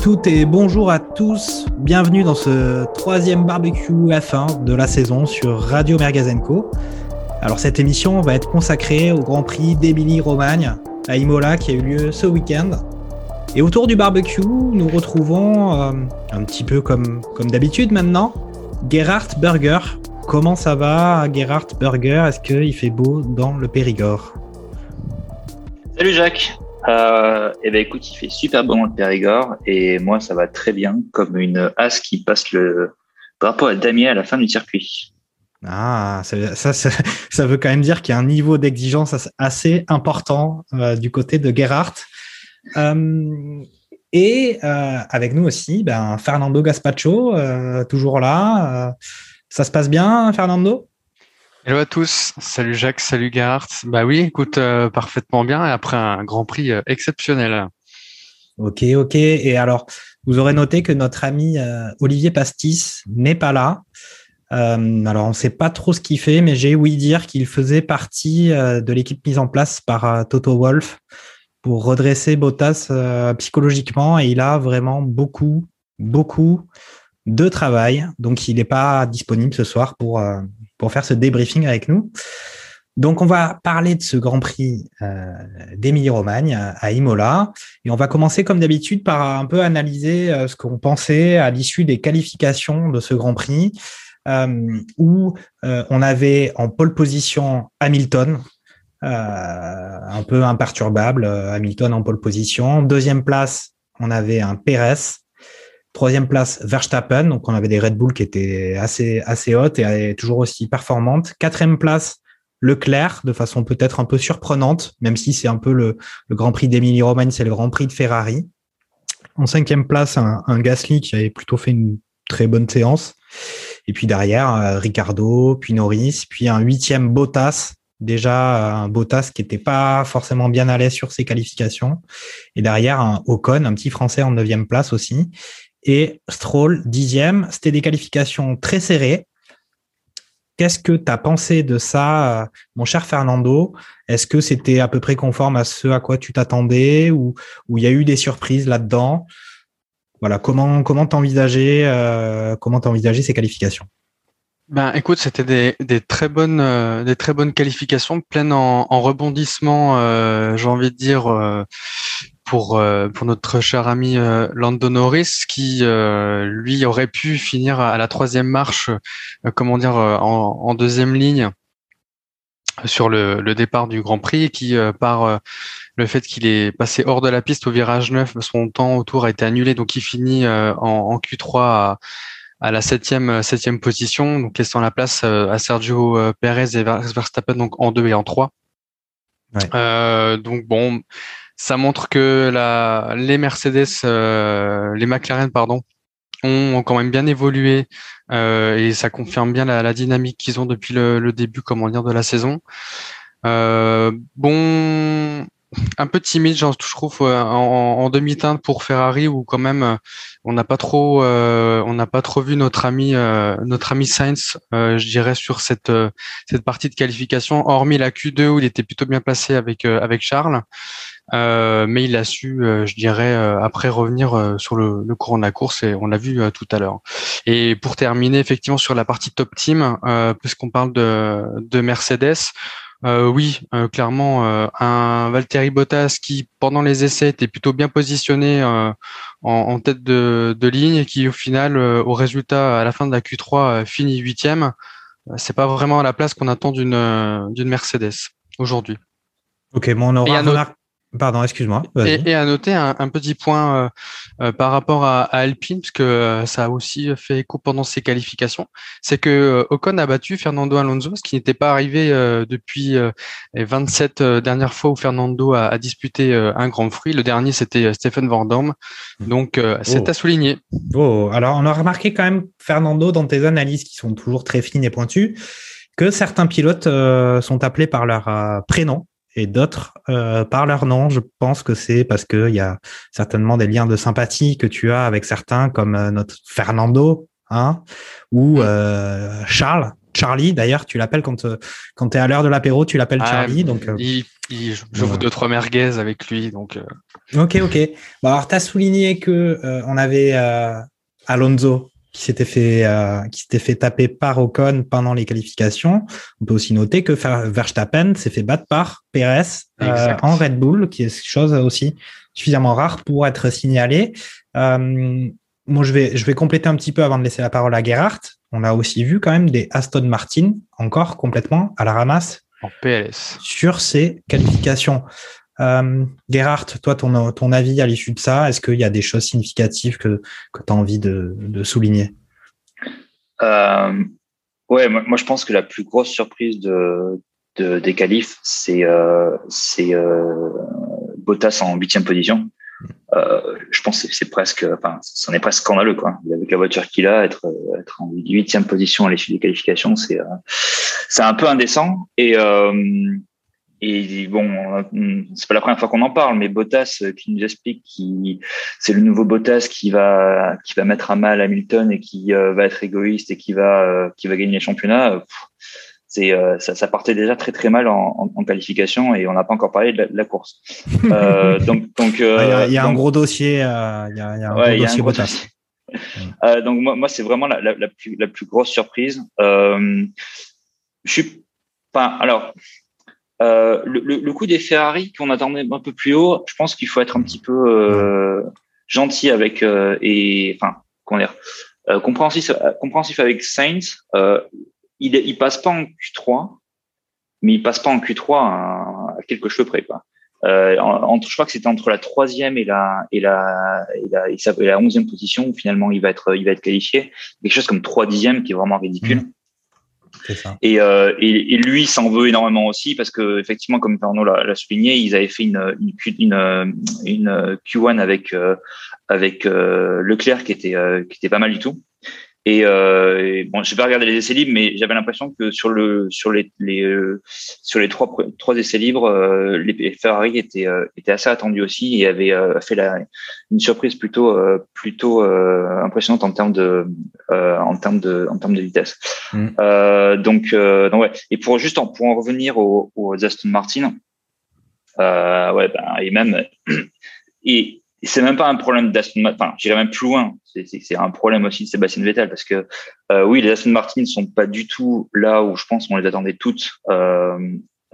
toutes et bonjour à tous. Bienvenue dans ce troisième barbecue F1 de la saison sur Radio Mergazenco. Alors cette émission va être consacrée au Grand Prix d'Émilie-Romagne à Imola qui a eu lieu ce week-end. Et autour du barbecue, nous retrouvons euh, un petit peu comme, comme d'habitude maintenant, Gerhard Burger. Comment ça va Gerhard Burger Est-ce qu'il fait beau dans le Périgord? Salut Jacques. Euh, eh ben écoute, il fait super bon le Périgord et moi ça va très bien, comme une as qui passe le drapeau à damier à la fin du circuit. Ah, ça, ça, ça, veut quand même dire qu'il y a un niveau d'exigence assez- important euh, du côté de Gerhardt. Euh, et avec nous aussi, ben, Fernando Gaspacho, toujours là. Ça se passe bien, Fernando? Hello à tous, salut Jacques, salut Gerhardt. Bah oui, écoute, euh, parfaitement bien et après un Grand Prix euh, exceptionnel. Ok, ok. Et alors, vous aurez noté que notre ami euh, Olivier Pastis n'est pas là. Alors, on ne sait pas trop ce qu'il fait, mais j'ai ouï dire qu'il faisait partie de l'équipe mise en place par Toto Wolf pour redresser Bottas psychologiquement. Et il a vraiment beaucoup, beaucoup de travail. Donc, il n'est pas disponible ce soir pour, pour faire ce débriefing avec nous. Donc, on va parler de ce Grand Prix euh, d'Émilie-Romagne à, Imola. Et on va commencer comme d'habitude par un peu analyser euh, ce qu'on pensait à l'issue des qualifications de ce Grand Prix, euh, où euh, on avait en pole position Hamilton, un peu imperturbable, Hamilton en pole position. Deuxième place, on avait un Pérez. Troisième place, Verstappen. Donc, on avait des Red Bull qui étaient assez, assez hautes et euh, toujours aussi performantes. Quatrième place, Leclerc, de façon peut-être un peu surprenante, même si c'est un peu le, le Grand Prix d'Émilie-Romagne, c'est le Grand Prix de Ferrari. En cinquième place, un, un Gasly qui avait plutôt fait une très bonne séance. Et puis derrière, euh, Ricardo, puis Norris, puis un huitième Bottas. Déjà, un Bottas qui n'était pas forcément bien à l'aise sur ses qualifications. Et derrière, un Ocon, un petit Français en neuvième place aussi. Et Stroll, dixième. C'était des qualifications très serrées. Qu'est-ce que tu as pensé de ça, euh, mon cher Fernando? Est-ce que c'était à peu près conforme à ce à quoi tu t'attendais ou il y a eu des surprises là-dedans? Voilà, comment comment t'envisageais euh, comment t'envisageais ces qualifications? Ben écoute, c'était des, très bonnes euh, des très bonnes qualifications, pleines en, en rebondissement, euh, j'ai envie de dire pour euh, pour notre cher ami euh, Lando Norris qui euh, lui aurait pu finir à la troisième marche, euh, comment dire, en, en deuxième ligne sur le, le départ du Grand Prix, et qui euh, par euh, le fait qu'il est passé hors de la piste au virage 9, son temps autour a été annulé, donc il finit euh, en, en Q3 à, à la septième, septième position, donc laissant la place euh, à Sergio Perez et Ver- Verstappen donc en 2 et en 3. Ouais. Euh, donc bon, ça montre que la, les Mercedes, euh, les McLaren, pardon, ont quand même bien évolué euh, et ça confirme bien la, la dynamique qu'ils ont depuis le, le début, comment dire, de la saison. Euh, bon, un peu timide, je trouve, en, en demi-teinte pour Ferrari, où quand même on n'a pas trop, euh, on n'a pas trop vu notre ami, euh, notre ami Sainz, euh, je dirais, sur cette euh, cette partie de qualification, hormis la Q2 où il était plutôt bien placé avec euh, avec Charles. Euh, mais il a su, euh, je dirais, euh, après revenir euh, sur le, le courant de la course et on l'a vu euh, tout à l'heure. Et pour terminer effectivement sur la partie top team, euh, puisqu'on parle de, de Mercedes, euh, oui, euh, clairement, euh, un Valtteri Bottas qui pendant les essais était plutôt bien positionné euh, en, en tête de, de ligne et qui au final, euh, au résultat à la fin de la Q3, euh, finit huitième. C'est pas vraiment la place qu'on attend d'une d'une Mercedes aujourd'hui. Ok, bon, on aura. Pardon, excuse-moi. Et, et, à noter un, un petit point euh, euh, par rapport à, à, Alpine, parce que euh, ça a aussi fait écho pendant ses qualifications, c'est que euh, Ocon a battu Fernando Alonso, ce qui n'était pas arrivé euh, depuis les 27 dernières fois où Fernando a, a disputé un grand fruit. Le dernier, c'était Stephen Van Dorn. Donc, c'est Oh. à souligner. Oh, alors on a remarqué quand même, Fernando, dans tes analyses qui sont toujours très fines et pointues, que certains pilotes sont appelés par leur prénom et d'autres euh, par leur nom. Je pense que c'est parce qu'il y a certainement des liens de sympathie que tu as avec certains, comme euh, notre Fernando, hein, ou euh, Charles. Charlie, d'ailleurs, tu l'appelles quand, quand tu es à l'heure de l'apéro, tu l'appelles Ah, Charlie. Donc, Il, il, je vous deux trois merguez avec lui, donc Ok, ok. Bon, alors, tu as souligné que on avait Alonso qui s'était fait euh, qui s'était fait taper par Ocon pendant les qualifications. On peut aussi noter que Ver- Verstappen s'est fait battre par Perez euh, en Red Bull, qui est chose aussi suffisamment rare pour être signalée. Euh, moi, je vais je vais compléter un petit peu avant de laisser la parole à Gerhardt. On a aussi vu quand même des Aston Martin encore complètement à la ramasse en PLS. sur ces qualifications. Euh, Gerhardt, toi, ton, avis à l'issue de ça, est-ce qu'il y a des choses significatives que, que tu as envie de, souligner? Euh, ouais, moi, je pense que la plus grosse surprise de, de des qualifs, c'est euh, euh, Bottas en huitième position. Je pense que c'est- presque, enfin, c'en est presque scandaleux quoi. Avec la voiture qu'il a, être en huitième position à l'issue des qualifications, c'est un peu indécent. Et et bon, c'est pas la première fois qu'on en parle, mais Bottas euh, qui nous explique qui c'est le nouveau Bottas qui va qui va mettre à mal Hamilton et qui euh, va être égoïste et qui va euh, qui va gagner les championnats. euh, pff, c'est euh, ça, ça partait déjà très très mal en, en, en qualification et on n'a pas encore parlé de la, de la course. Donc donc Il y a, il y a un gros dossier, il y a, il y a un Ouais, gros il y a un dossier gros Bottas. donc moi, moi c'est vraiment la, la, la plus la plus grosse surprise. Je suis pas alors euh, le, le, le coup des Ferrari qu'on attendait un peu plus haut. Je pense qu'il faut être un petit peu euh, gentil avec euh, et enfin comment dire euh, compréhensif compréhensif avec Sainz. Euh, il il passe pas en Q3, mais il passe pas en Q3 à, à quelques cheveux près quoi. Entre, je crois que c'était entre la troisième et la et la et la, et la onzième position où finalement il va être il va être qualifié. Quelque chose comme trois dixièmes qui est vraiment ridicule. Mhm. Et, euh, et, lui s'en veut énormément aussi parce que effectivement, comme Arnaud l'a souligné, ils avaient fait une Q1 avec euh, avec euh, Leclerc qui était euh, qui était pas mal du tout. Et, euh, et bon, j'ai pas regardé les essais libres, mais j'avais l'impression que sur le sur les, les euh, sur les trois trois essais libres, euh, les, Ferrari étaient euh, étaient assez attendus aussi et avaient euh, fait la une surprise plutôt euh, plutôt euh, impressionnante en termes de euh, en termes de en termes de vitesse. Mm. Euh, donc, euh, donc ouais. Et pour juste en, pour en revenir aux, aux Aston Martin, euh, ouais, ben, et même et c'est même pas un problème d'Aston Martin. Enfin, j'irais même plus loin. C'est- un problème aussi de Sébastien Vettel parce que euh, oui, les Aston Martin sont pas du tout là où je pense qu'on les attendait toutes euh,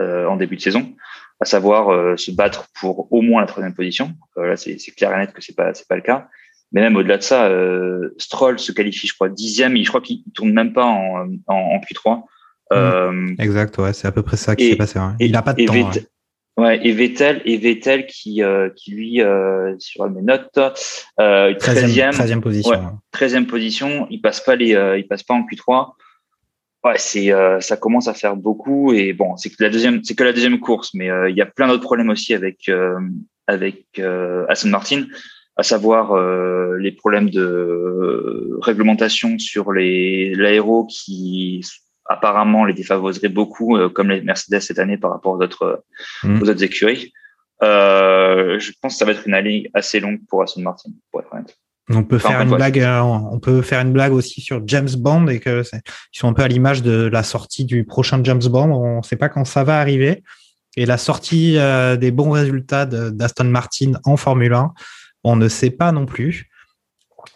euh, en début de saison, à savoir euh, se battre pour au moins la troisième position. Euh, là, c'est clair et net que c'est pas c'est pas le cas. Mais même au-delà de ça, euh, Stroll se qualifie, je crois, dixième. Et je crois qu'il tourne même pas en, en, en Q3. Euh, Exact, ouais, c'est à peu près ça qui s'est passé. et- Il a pas de temps. Ouais. Ouais, et Vettel, et Vettel qui, euh, qui lui, euh, sur mes notes, euh, 13e, 13e, 13e position. Ouais. ouais. 13e position, il passe pas les, euh, il passe pas en Q3. Ouais, c'est, euh, ça commence à faire beaucoup et bon, c'est que la deuxième, c'est que la deuxième course, mais euh, il y a plein d'autres problèmes aussi avec euh, avec euh, Aston Martin, à savoir euh, les problèmes de réglementation sur les l'aéro qui apparemment les défavoriserait beaucoup, euh, comme les Mercedes cette année par rapport aux autres Mm. aux autres écuries. Euh, je pense que ça va être une année assez longue pour Aston Martin, pour être honnête. On peut Enfin, faire une blague. euh, on peut faire une blague aussi sur James Bond et que c'est- ils sont un peu à l'image de la sortie du prochain James Bond. On ne sait pas quand ça va arriver. Et la sortie euh, des bons résultats d'Aston Martin en Formule 1, on ne sait pas non plus.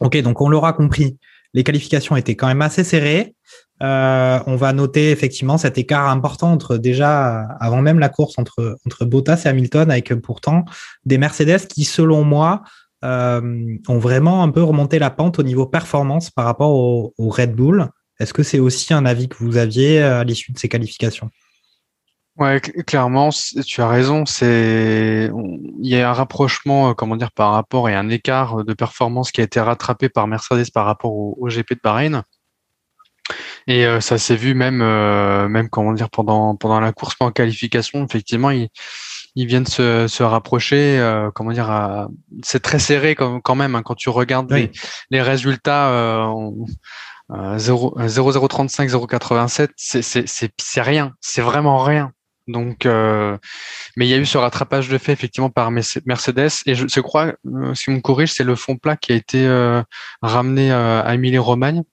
Ok, donc on l'aura compris. Les qualifications étaient quand même assez serrées. Euh, on va noter effectivement cet écart important entre déjà avant même la course entre entre Bottas et Hamilton, avec pourtant des Mercedes qui, selon moi, euh, ont vraiment un peu remonté la pente au niveau performance par rapport au, Red Bull. Est-ce que c'est aussi un avis que vous aviez euh, à l'issue de ces qualifications? Ouais, cl- clairement, tu as raison. C'est, il y a un rapprochement, comment dire, par rapport et un écart de performance qui a été rattrapé par Mercedes par rapport au, au GP de Bahreïn. Et euh, ça s'est vu même, euh, même comment dire, pendant pendant la course, en qualification. Effectivement, ils ils viennent se se rapprocher. euh, comment dire, à- c'est très serré quand, quand même hein, quand tu regardes Oui. les les résultats. Euh, on- euh, 0, 0035, 087, c'est c'est c'est c'est rien, c'est vraiment rien. Donc, euh, mais il y a eu ce rattrapage de fait effectivement par Merce- Mercedes et je, je crois, euh, si on me corrige, c'est le fond plat qui a été euh, ramené euh, à Émilie-Romagne.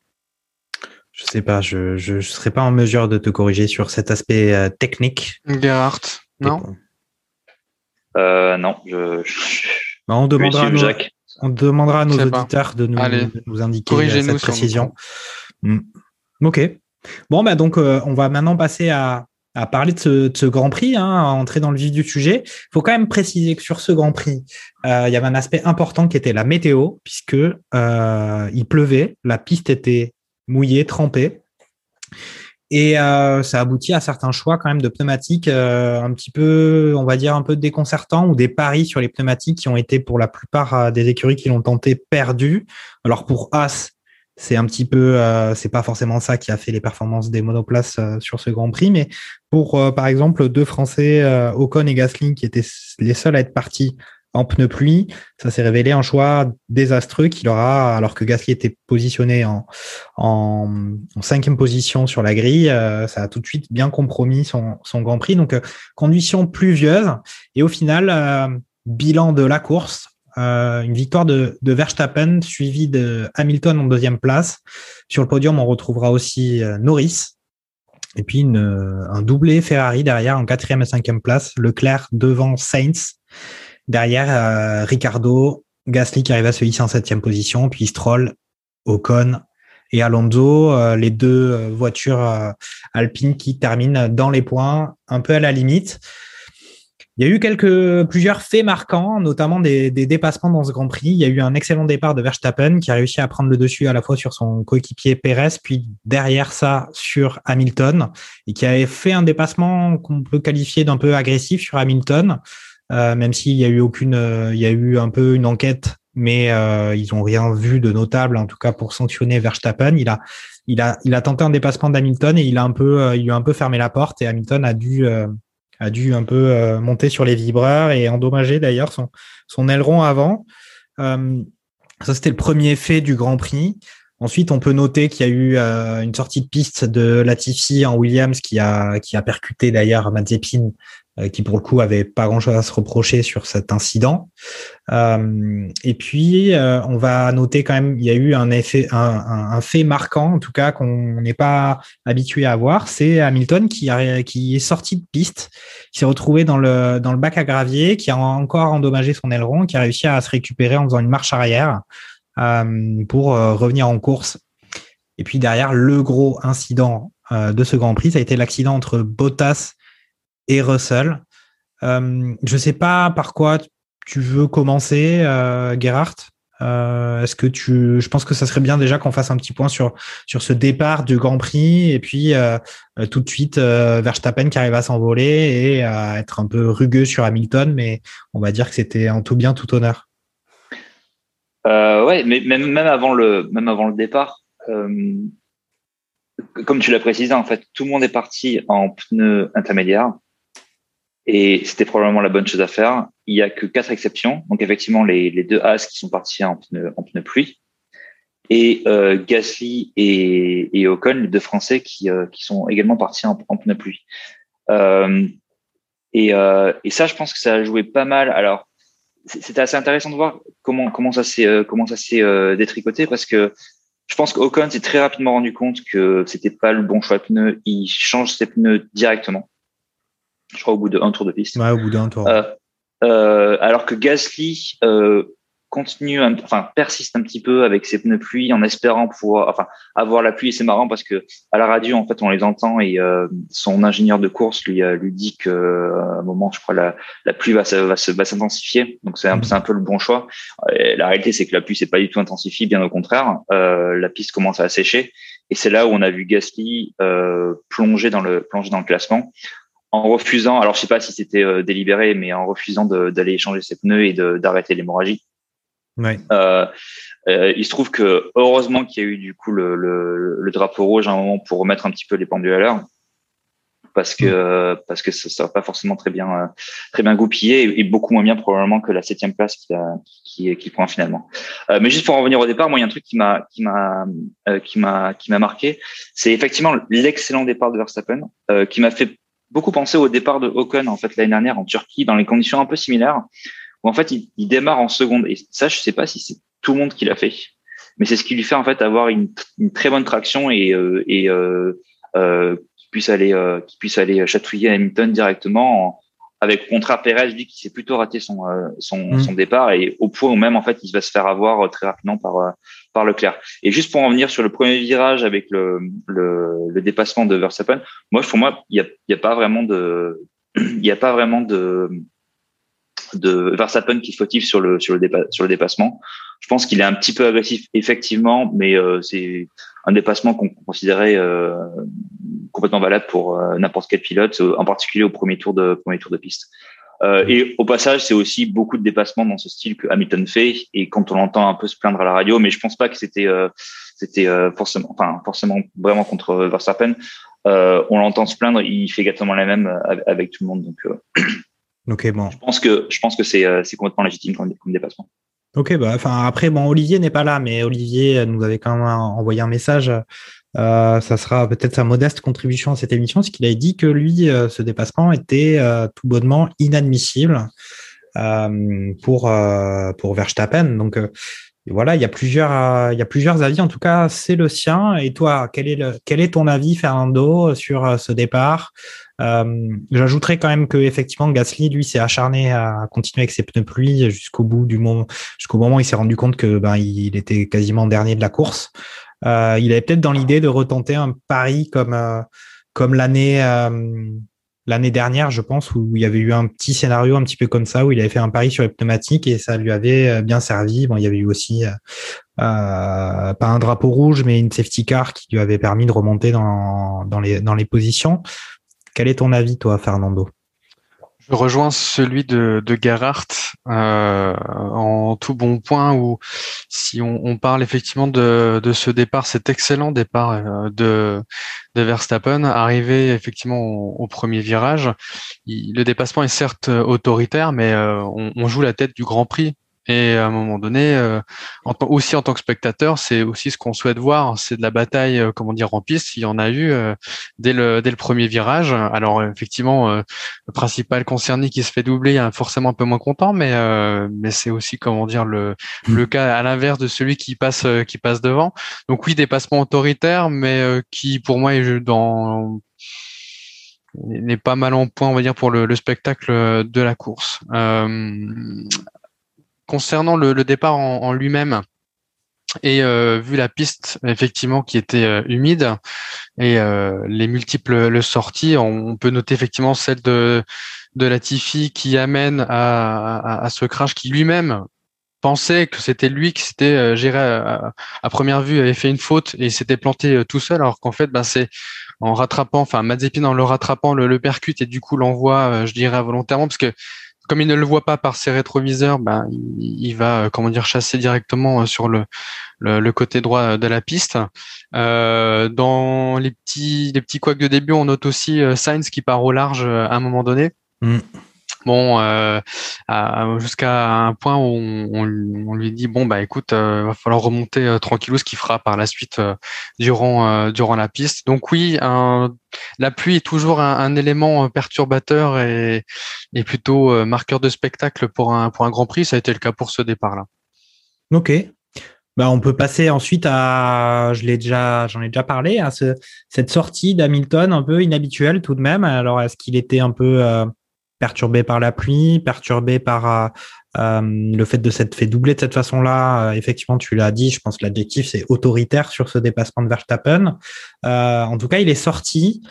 Je sais pas, je je, je serais pas en mesure de te corriger sur cet aspect euh, technique. Gerhardt, non? Euh, non, je, je, Bah, on demandera nos, Jacques. on demandera à nos auditeurs de nous, Allez, de nous indiquer euh, cette précision. Hmm. Ok. Bon, bah donc, euh, on va maintenant passer à, à parler de ce, de ce Grand Prix, hein, à entrer dans le vif du sujet. Il faut quand même préciser que sur ce Grand Prix, euh, il y avait un aspect important qui était la météo, puisque euh, il pleuvait, la piste était mouillée, trempée. Et euh, ça aboutit à certains choix quand même de pneumatiques euh, un petit peu, on va dire, un peu déconcertants ou des paris sur les pneumatiques qui ont été pour la plupart euh, des écuries qui l'ont tenté perdus. Alors pour As, c'est un petit peu, euh, c'est pas forcément ça qui a fait les performances des monoplaces euh, sur ce Grand Prix, mais pour par exemple deux Français, Ocon et Gasly, qui étaient les seuls à être partis en pneus pluie, ça s'est révélé un choix désastreux qu'il aura, alors que Gasly était positionné en, cinquième position sur la grille, euh, ça a tout de suite bien compromis son, Grand Prix. Donc, euh, conditions pluvieuses. Et au final, euh, bilan de la course, euh, une victoire de, Verstappen suivie de Hamilton en deuxième place. Sur le podium, on retrouvera aussi Norris. Et puis un doublé Ferrari derrière en quatrième et cinquième place. Leclerc devant Sainz. Derrière, euh, Ricardo, Gasly qui arrive à se hisser en septième position. Puis Stroll, Ocon et Alonso, euh, les deux euh, voitures alpines qui terminent dans les points, un peu à la limite. Il y a eu quelques, plusieurs faits marquants, notamment des, des dépassements dans ce Grand Prix. Il y a eu un excellent départ de Verstappen qui a réussi à prendre le dessus à la fois sur son coéquipier Pérez, puis derrière ça sur Hamilton, et qui avait fait un dépassement qu'on peut qualifier d'un peu agressif sur Hamilton, même s'il y a eu aucune, euh, il y a eu un peu une enquête, mais euh, ils ont rien vu de notable, en tout cas pour sanctionner Verstappen. Il a, il a, il a tenté un dépassement d'Hamilton et il a un peu, euh, il a un peu fermé la porte et Hamilton a dû euh, a dû un peu euh, monter sur les vibreurs et endommager d'ailleurs son, son aileron avant. Euh, ça, c'était le premier fait du Grand Prix. Ensuite, on peut noter qu'il y a eu euh, une sortie de piste de Latifi en Williams qui a, qui a percuté d'ailleurs Mazepin, euh, qui pour le coup avait pas grand-chose à se reprocher sur cet incident. Euh, et puis, euh, on va noter quand même, il y a eu un effet, un, fait marquant, en tout cas qu'on n'est pas habitué à voir, c'est Hamilton qui, est sorti de piste, qui s'est retrouvé dans le, dans le bac à gravier, qui a encore endommagé son aileron, qui a réussi à se récupérer en faisant une marche arrière euh, pour euh, revenir en course. Et puis derrière, le gros incident euh, de ce Grand Prix, ça a été l'accident entre Bottas et Russell. Euh, je sais pas par quoi tu veux commencer, euh, Gerhardt euh, Est-ce que tu, je pense que ça serait bien déjà qu'on fasse un petit point sur sur ce départ du Grand Prix et puis euh, tout de suite Verstappen qui arrive à s'envoler et à être un peu rugueux sur Hamilton, mais on va dire que c'était en tout bien tout honneur. Ouais, mais même même avant le même avant le départ, comme tu l'as précisé, en fait, tout le monde est parti en pneus intermédiaires. Et c'était probablement la bonne chose à faire. Il y a que quatre exceptions. Donc effectivement, les, deux As qui sont partis en pneus en pneu pluie et euh, Gasly et, et Ocon, les deux Français qui, euh, qui sont également partis en, en pneu pluie. Euh, et, ça, je pense que ça a joué pas mal. Alors, c'était assez intéressant de voir comment comment ça s'est comment ça s'est détricoté parce que je pense qu'Ocon s'est très rapidement rendu compte que c'était pas le bon choix de pneus. Il change ses pneus directement je crois au bout d'un tour de piste. Ouais, au bout d'un tour. Euh, euh, alors que Gasly euh, continue, enfin persiste un petit peu avec ses pneus pluie en espérant pouvoir, enfin avoir la pluie. Et c'est marrant parce que à la radio en fait on les entend et euh, son ingénieur de course lui lui dit que à un moment je crois la, la pluie va va va s'intensifier. Donc c'est un, c'est un peu le bon choix. Et la réalité c'est que la pluie s'est pas du tout intensifiée, bien au contraire. la piste commence à sécher et c'est là où on a vu Gasly plonger dans le plonger dans le classement en refusant, alors je sais pas si c'était euh, délibéré, mais en refusant d'aller échanger ses pneus et d'arrêter l'hémorragie. Ouais. Euh, euh, il se trouve que heureusement qu'il y a eu du coup le, le, le, drapeau rouge à un moment pour remettre un petit peu les pendules à l'heure parce que mm. parce que ça ne pas forcément très bien euh, très bien goupillé et, beaucoup moins bien probablement que la septième place qui qui, qui prend finalement. Euh, mais juste pour en revenir au départ, moi il y a un truc qui m'a qui m'a euh, qui m'a qui m'a marqué, c'est effectivement l'excellent départ de Verstappen euh, qui m'a fait beaucoup penser au départ de Ocon en fait l'année dernière en Turquie dans les conditions un peu similaires où en fait il, il démarre en seconde et ça je sais pas si c'est tout le monde qui l'a fait, mais c'est ce qui lui fait en fait avoir une, une très bonne traction et et puisse aller euh, qui puisse aller chatouiller Hamilton directement avec au contraire Perez lui qui s'est plutôt raté son euh, son, mm. son, départ et au point où même en fait il va se faire avoir euh, très rapidement par par Leclerc. Et juste pour en venir sur le premier virage avec le le, dépassement de Verstappen, moi pour moi il y a a pas vraiment de il y a pas vraiment de de Verstappen qui est fautif sur le sur le sur le dépassement. Je pense qu'il est un petit peu agressif effectivement, mais euh, c'est un dépassement qu'on considérait euh, complètement valable pour euh, n'importe quel pilote, en particulier au premier tour de premier tour de piste. Et au passage, c'est aussi beaucoup de dépassements dans ce style que Hamilton fait. Et quand on l'entend un peu se plaindre à la radio, mais je pense pas que c'était c'était forcément, enfin forcément vraiment contre Verstappen. on l'entend se plaindre, il fait exactement la même avec tout le monde. Donc Ok, bon. Je pense que je pense que c'est euh, complètement légitime comme, dépassement. Ok, bah, enfin après, bon, Olivier n'est pas là, mais Olivier nous avait quand même envoyé un message. Euh, ça sera peut-être sa modeste contribution à cette émission, c'est qu'il avait dit que lui, euh, ce dépassement était tout bonnement inadmissible pour pour Verstappen. Donc voilà, il y a plusieurs il y a plusieurs avis. En tout cas, c'est le sien. Et toi, quel est le quel est ton avis, Fernando, sur ce départ? Euh, J'ajouterais quand même que effectivement Gasly lui s'est acharné à continuer avec ses pneus pluie jusqu'au bout du moment, jusqu'au moment où il s'est rendu compte que ben il était quasiment dernier de la course. Euh, il avait peut-être dans l'idée de retenter un pari comme euh, comme l'année euh, l'année dernière, je pense, où il y avait eu un petit scénario un petit peu comme ça, où il avait fait un pari sur les pneumatiques et ça lui avait bien servi. Bon, il y avait eu aussi pas un drapeau rouge, mais une safety car qui lui avait permis de remonter dans, dans, les, dans les positions. Quel est ton avis, toi, Fernando? Je rejoins celui de, de Gerhardt euh, en tout bon point où si on, parle effectivement de, ce départ, cet excellent départ euh, de, Verstappen, arrivé effectivement au, premier virage, le dépassement est certes autoritaire, mais euh, on, joue la tête du Grand Prix et à un moment donné, euh, en aussi en tant que spectateur, c'est aussi ce qu'on souhaite voir. C'est de la bataille, euh, comment dire, en piste. Il y en a eu euh, dès le dès le premier virage. Alors effectivement, le principal concerné qui se fait doubler, est forcément un peu moins content, mais mais c'est aussi comment dire le mm. le cas à l'inverse de celui qui passe qui passe devant. Donc oui, dépassement autoritaire, mais qui pour moi est dans n'est pas mal en point, on va dire, pour le, le spectacle de la course. Euh, concernant le, départ en, lui-même, et euh, vu la piste effectivement qui était euh, humide et euh, les multiples sorties, on, peut noter effectivement celle de de Latifi qui amène à, à, ce crash qui lui-même pensait que c'était lui qui s'était géré à, première vue avait fait une faute et s'était planté tout seul alors qu'en fait ben, c'est en rattrapant enfin Mazepin en le rattrapant le, le percute et du coup l'envoie je dirais volontairement parce que comme il ne le voit pas par ses rétroviseurs, ben, il, va euh, comment dire chasser directement euh, sur le, le, côté droit de la piste. Euh, dans les petits les petits couacs de début, on note aussi Sainz qui part au large à un moment donné. Mm. Bon, euh, jusqu'à un point où on, lui dit bon bah écoute, euh, va falloir remonter euh, tranquillou, ce qu'il fera par la suite euh, durant durant la piste. Donc oui, la pluie est toujours un, élément perturbateur et, plutôt marqueur de spectacle pour un pour un Grand Prix. Ça a été le cas pour ce départ-là. Ok. Bah, on peut passer ensuite à, je l'ai déjà, j'en ai déjà parlé, à ce, cette sortie d'Hamilton un peu inhabituelle tout de même. Alors, est-ce qu'il était un peu perturbé par la pluie, perturbé par euh, euh, le fait de s'être fait doubler de cette façon-là. Euh, effectivement, tu l'as dit, je pense que l'adjectif c'est autoritaire sur ce dépassement de Verstappen. en tout cas, il est sorti.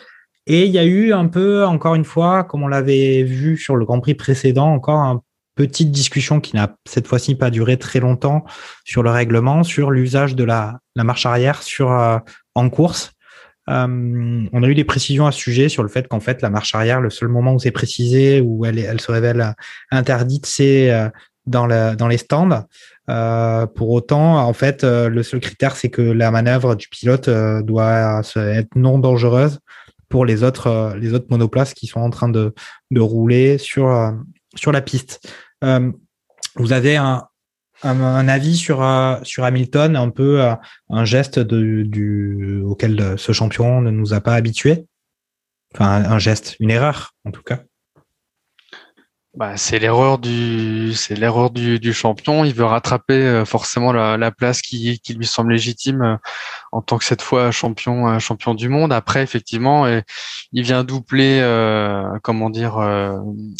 Et il y a eu un peu, encore une fois, comme on l'avait vu sur le Grand Prix précédent, encore une petite discussion qui n'a cette fois-ci pas duré très longtemps sur le règlement, sur l'usage de la, la, marche arrière sur en course. Euh, on a eu des précisions à ce sujet sur le fait qu'en fait, la marche arrière, le seul moment où c'est précisé, où elle, se révèle interdite, c'est euh, dans, les stands. Euh, pour autant, en fait, euh, le seul critère, c'est que la manœuvre du pilote euh, doit être non dangereuse pour les autres, monoplaces qui sont en train de, rouler sur, sur la piste. vous avez un, un, avis sur, sur Hamilton, un peu un geste auquel ce champion ne nous a pas habitués? Enfin, un geste, une erreur en tout cas. Bah, c'est l'erreur du c'est l'erreur du, champion. Il veut rattraper euh, forcément la, la place qui, lui semble légitime euh, en tant que cette fois champion euh, champion du monde. Après, effectivement, il vient doubler comment dire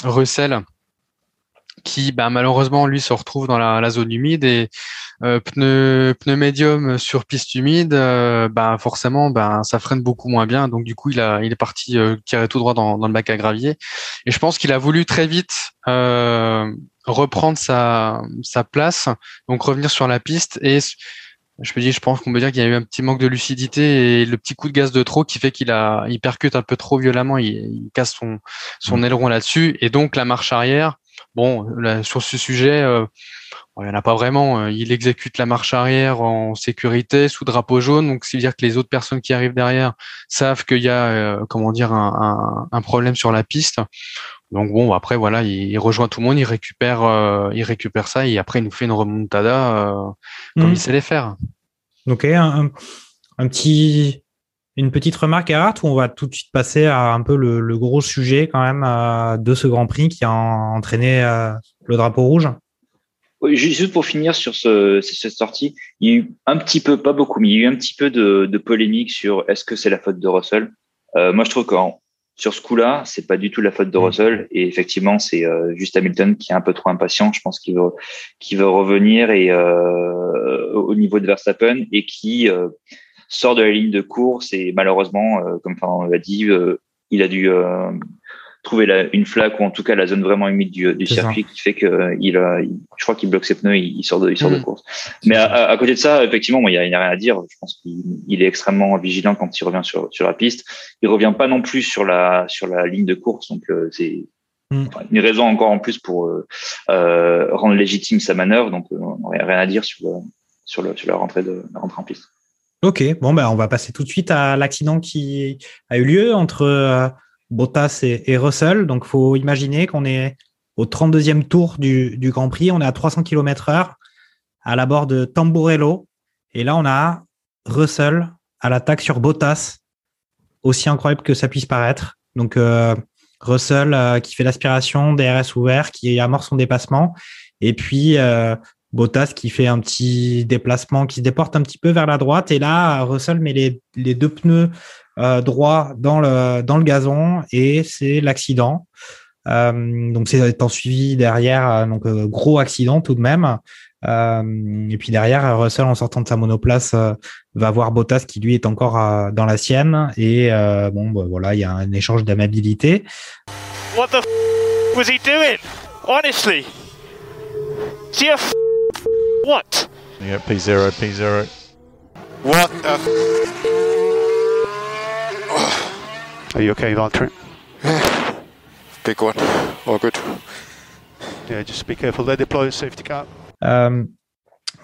Russell qui bah, malheureusement lui se retrouve dans la, zone humide et euh, pneu pneu médium sur piste humide, euh, bah forcément bah, ça freine beaucoup moins bien. Donc du coup il a il est parti euh, tirer tout droit dans, dans le bac à gravier. Et je pense qu'il a voulu très vite reprendre sa sa place, donc revenir sur la piste et je me dis, je pense qu'on peut dire qu'il y a eu un petit manque de lucidité et le petit coup de gaz de trop qui fait qu'il a, il percute un peu trop violemment, il, il casse son, son mmh. aileron là-dessus et donc la marche arrière, Bon, sur ce sujet, euh, il n'y en a pas vraiment. Euh, il exécute la marche arrière en sécurité sous drapeau jaune, donc c'est dire que les autres personnes qui arrivent derrière savent qu'il y a, euh, comment dire, un, problème sur la piste. Donc bon, après voilà, il, rejoint tout le monde, il récupère, il récupère ça et après il nous fait une remontada comme mmh. il sait les faire. Ok, un, petit une petite remarque à où on va tout de suite passer à un peu le, gros sujet quand même euh, de ce Grand Prix qui a entraîné euh, le drapeau rouge? juste pour finir sur ce, cette sortie, il y a eu un petit peu, pas beaucoup, mais il y a eu un petit peu de, polémique sur est-ce que c'est la faute de Russell? Euh, moi, je trouve que sur ce coup-là, c'est pas du tout la faute de mm. Russell et effectivement, c'est juste Hamilton qui est un peu trop impatient. Je pense qu'il veut, qu'il veut revenir et au niveau de Verstappen et qui sort de la ligne de course et malheureusement, euh, comme on l'a dit, euh, il a dû euh, trouver la, une flaque ou en tout cas la zone vraiment humide du, du circuit qui fait que il, je crois qu'il bloque ses pneus, il, sort de, il sort de mmh. course. Mais à, à, côté de ça, effectivement, il n'y a, a, rien à dire. Je pense qu'il est extrêmement vigilant quand il revient sur, sur la piste. Il revient pas non plus sur la sur la ligne de course, donc c'est mmh. une raison encore en plus pour euh, rendre légitime sa manœuvre. Donc, rien à dire sur, le, sur, le, sur la rentrée de la rentrée en piste. Ok, bon, ben, on va passer tout de suite à l'accident qui a eu lieu entre euh, Bottas et, Russell. Donc, faut imaginer qu'on est au 32e tour du, Grand Prix. On est à 300 km heure à la bord de Tamburello. Et là, on a Russell à l'attaque sur Bottas, aussi incroyable que ça puisse paraître. Donc, euh, Russell euh, qui fait l'aspiration, DRS ouvert, qui amorce son dépassement. Et puis, Bottas qui fait un petit déplacement, qui se déporte un petit peu vers la droite. Et là, Russell met les, les deux pneus euh, droits dans le, dans le gazon et c'est l'accident. Euh, donc c'est en suivi derrière, euh, donc gros accident tout de même. Et puis derrière, Russell en sortant de sa monoplace va voir Bottas qui lui est encore dans la sienne. Et bon, bah, voilà, il y a un échange d'amabilité. What the f was he doing? Honestly, What? Yeah, P0, P0. What the Are you okay, Valtteri? Yeah. Big one. All good. Yeah, just be careful. They deploy a safety car. Euh,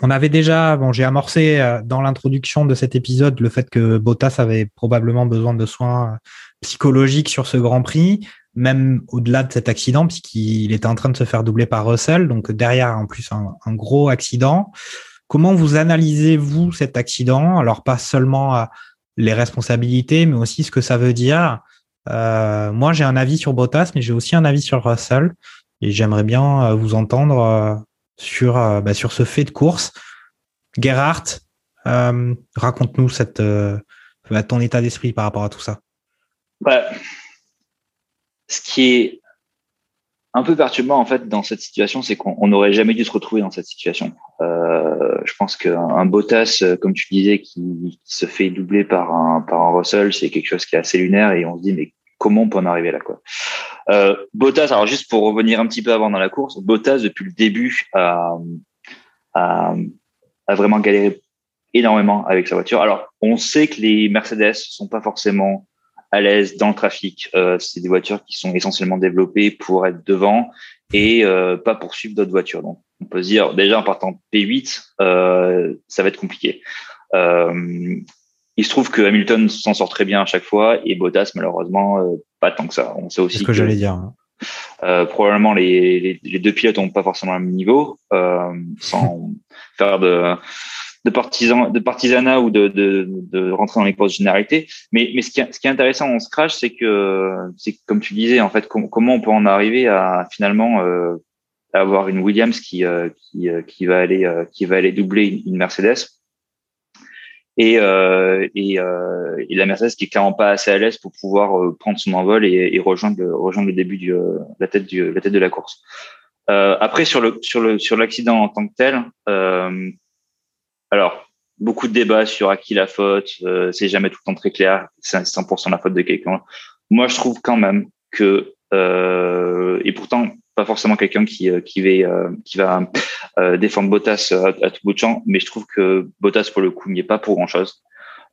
on avait déjà, bon, j'ai amorcé euh, dans l'introduction de cet épisode le fait que Bottas avait probablement besoin de soins psychologiques sur ce Grand Prix même au-delà de cet accident, puisqu'il était en train de se faire doubler par Russell, donc derrière en plus un, gros accident. Comment vous analysez-vous cet accident? Alors pas seulement euh, les responsabilités, mais aussi ce que ça veut dire. Euh, moi, j'ai un avis sur Bottas, mais j'ai aussi un avis sur Russell, et j'aimerais bien euh, vous entendre sur bah, sur ce fait de course. Gerhardt, raconte-nous cette ton état d'esprit par rapport à tout ça. Bah, ce qui est un peu perturbant en fait dans cette situation, c'est qu'on n'aurait jamais dû se retrouver dans cette situation. Euh, je pense qu'un Bottas, euh, comme tu disais, qui, se fait doubler par un Russell, c'est quelque chose qui est assez lunaire et on se dit mais comment on peut en arriver là quoi? Euh, Bottas, alors juste pour revenir un petit peu avant dans la course, Bottas depuis le début a, a, a vraiment galéré énormément avec sa voiture. Alors, on sait que les Mercedes sont pas forcément à l'aise dans le trafic. Euh, c'est des voitures qui sont essentiellement développées pour être devant et euh, pas pour suivre d'autres voitures. Donc, on peut se dire déjà en partant P8, euh, ça va être compliqué. Euh, il se trouve que Hamilton s'en sort très bien à chaque fois et Bottas malheureusement pas tant que ça. On sait aussi C'est ce que, j'allais dire. hein. probablement les, les, les deux pilotes n'ont pas forcément le même niveau, sans faire de, de, partisan, de partisanat ou de, de, de rentrer dans les grosses généralités. Mais, mais ce, qui ce qui est intéressant dans ce crash, c'est que, c'est comme tu disais, en fait, com- comment on peut en arriver à finalement euh, avoir une Williams qui, euh, qui, euh, qui va aller, euh, qui va aller doubler une, Mercedes. Et, euh, et, euh, et la Mercedes qui est clairement pas assez à l'aise pour pouvoir prendre son envol et, et rejoindre, rejoindre le début du la tête du la tête de la course. Euh, après sur le sur le sur l'accident en tant que tel, euh, alors beaucoup de débats sur à qui la faute, euh, c'est jamais tout le temps très clair, c'est 100% la faute de quelqu'un. Moi je trouve quand même que euh, et pourtant pas forcément quelqu'un qui euh, qui va euh, qui va euh, défendre Bottas à, à, tout bout de champ, mais je trouve que Bottas pour le coup n'y est pas pour grand chose.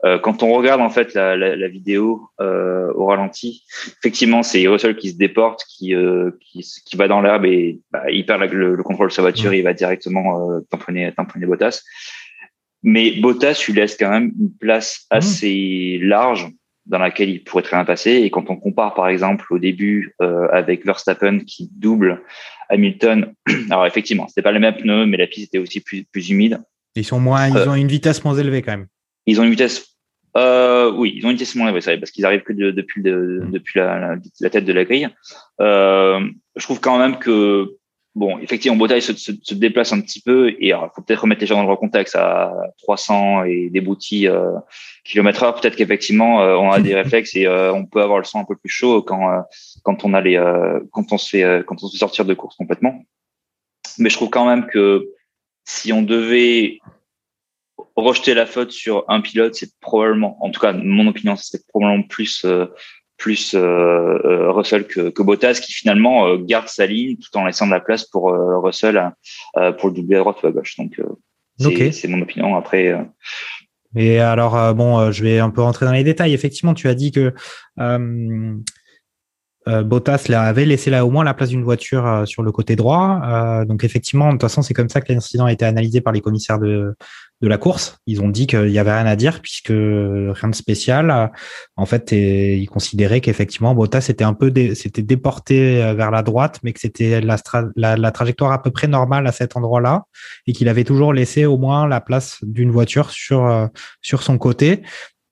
Euh, quand on regarde en fait la, la, la vidéo euh, au ralenti, effectivement c'est Russell qui se déporte, qui euh, qui, qui va dans l'herbe et bah, il perd le, le, contrôle de sa voiture, il va directement euh, tamponner tamponner Bottas. Mais Bottas lui laisse quand même une place assez large dans laquelle il pourrait très bien passer. Et quand on compare, par exemple, au début euh, avec Verstappen qui double Hamilton, alors effectivement, c'était pas les mêmes pneus, mais la piste était aussi plus, plus humide. Ils sont moins, ils ont une vitesse moins élevée quand même. Ils ont une vitesse, euh, oui, ils ont une vitesse moins élevée, ça, parce qu'ils arrivent que de, depuis, de, depuis la, la, la, tête de la grille. Euh, je trouve quand même que Bon, effectivement, Bottas se, se, se, déplace un petit peu et il faut peut-être remettre les gens dans le contexte à 300 et des boutilles euh, kilomètres heure. Peut-être qu'effectivement, euh, on a des réflexes et euh, on peut avoir le sang un peu plus chaud quand euh, quand on a les euh, quand on se fait quand on se fait sortir de course complètement. Mais je trouve quand même que si on devait rejeter la faute sur un pilote, c'est probablement, en tout cas, mon opinion, c'est probablement plus euh, plus euh, Russell que, que, Bottas qui finalement euh, garde sa ligne tout en laissant de la place pour euh, Russell pour le doubler à droite ou à gauche. Donc c'est okay. mon opinion. Après. Et alors bon, je vais un peu rentrer dans les détails. Effectivement, tu as dit que euh, Bottas avait laissé là au moins la place d'une voiture euh, sur le côté droit. Euh, donc effectivement, de toute façon, c'est comme ça que l'incident a été analysé par les commissaires de, de la course. Ils ont dit qu'il y avait rien à dire puisque rien de spécial. En fait, et, ils considéraient qu'effectivement Bottas était un peu dé, s'était déporté vers la droite, mais que c'était la, la, trajectoire à peu près normale à cet endroit-là et qu'il avait toujours laissé au moins la place d'une voiture sur sur son côté.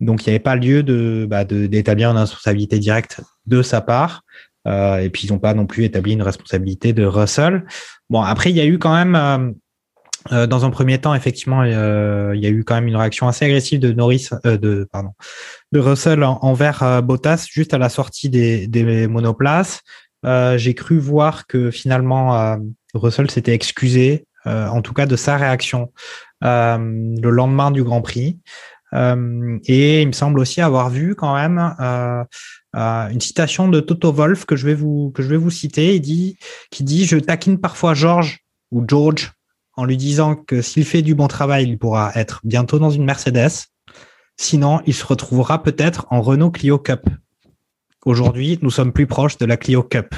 Donc, il n'y avait pas lieu de, bah, d'établir une responsabilité directe de sa part. Euh, et puis, ils n'ont pas non plus établi une responsabilité de Russell. Bon, après, il y a eu quand même, euh, euh, dans un premier temps, effectivement, il y a eu quand même une réaction assez agressive de Norris, de, pardon, de Russell envers Bottas juste à la sortie des, des monoplaces. J'ai cru voir que finalement, Russell s'était excusé, en tout cas de sa réaction, le lendemain du Grand Prix. Euh, et il me semble aussi avoir vu quand même euh, euh, une citation de Toto Wolf que je vais vous que je vais vous citer. Il dit qui dit je taquine parfois George ou George en lui disant que s'il fait du bon travail, il pourra être bientôt dans une Mercedes. Sinon, il se retrouvera peut-être en Renault Clio Cup. Aujourd'hui, nous sommes plus proches de la Clio Cup.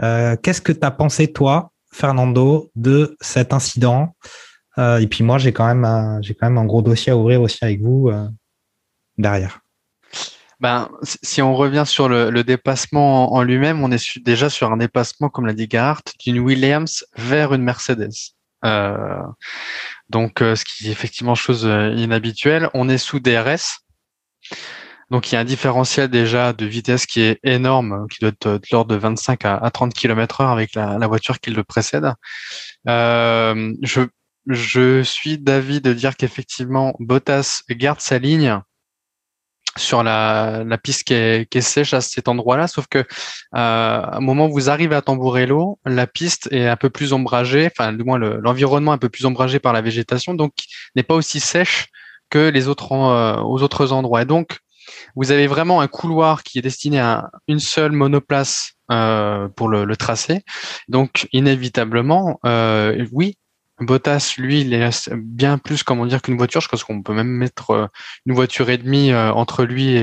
Qu'est-ce que tu as pensé, toi, Fernando, de cet incident? Euh, et puis moi, j'ai quand même un, j'ai quand même un gros dossier à ouvrir aussi avec vous euh, derrière. Ben, si on revient sur le, le dépassement en lui-même, on est déjà sur un dépassement, comme l'a dit Gart, d'une Williams vers une Mercedes. Euh, donc, ce qui est effectivement chose inhabituelle. On est sous DRS. Donc, il y a un différentiel déjà de vitesse qui est énorme, qui doit être de l'ordre de 25 à, à 30 km heure avec la, la voiture qui le précède. Euh, je je suis d'avis de dire qu'effectivement, Bottas garde sa ligne sur la, la piste qui est, qui est, sèche à cet endroit-là, sauf que euh, au moment où vous arrivez à Tamburello, la piste est un peu plus ombragée, enfin du moins l'environnement le, un peu plus ombragé par la végétation, donc n'est pas aussi sèche que les autres euh, aux autres endroits. Et donc vous avez vraiment un couloir qui est destiné à une seule monoplace euh, pour le, le, tracé. Donc inévitablement, euh, oui, Bottas, lui, il est bien plus, comment dire, qu'une voiture. Je pense qu'on peut même mettre euh, une voiture et demie euh, entre lui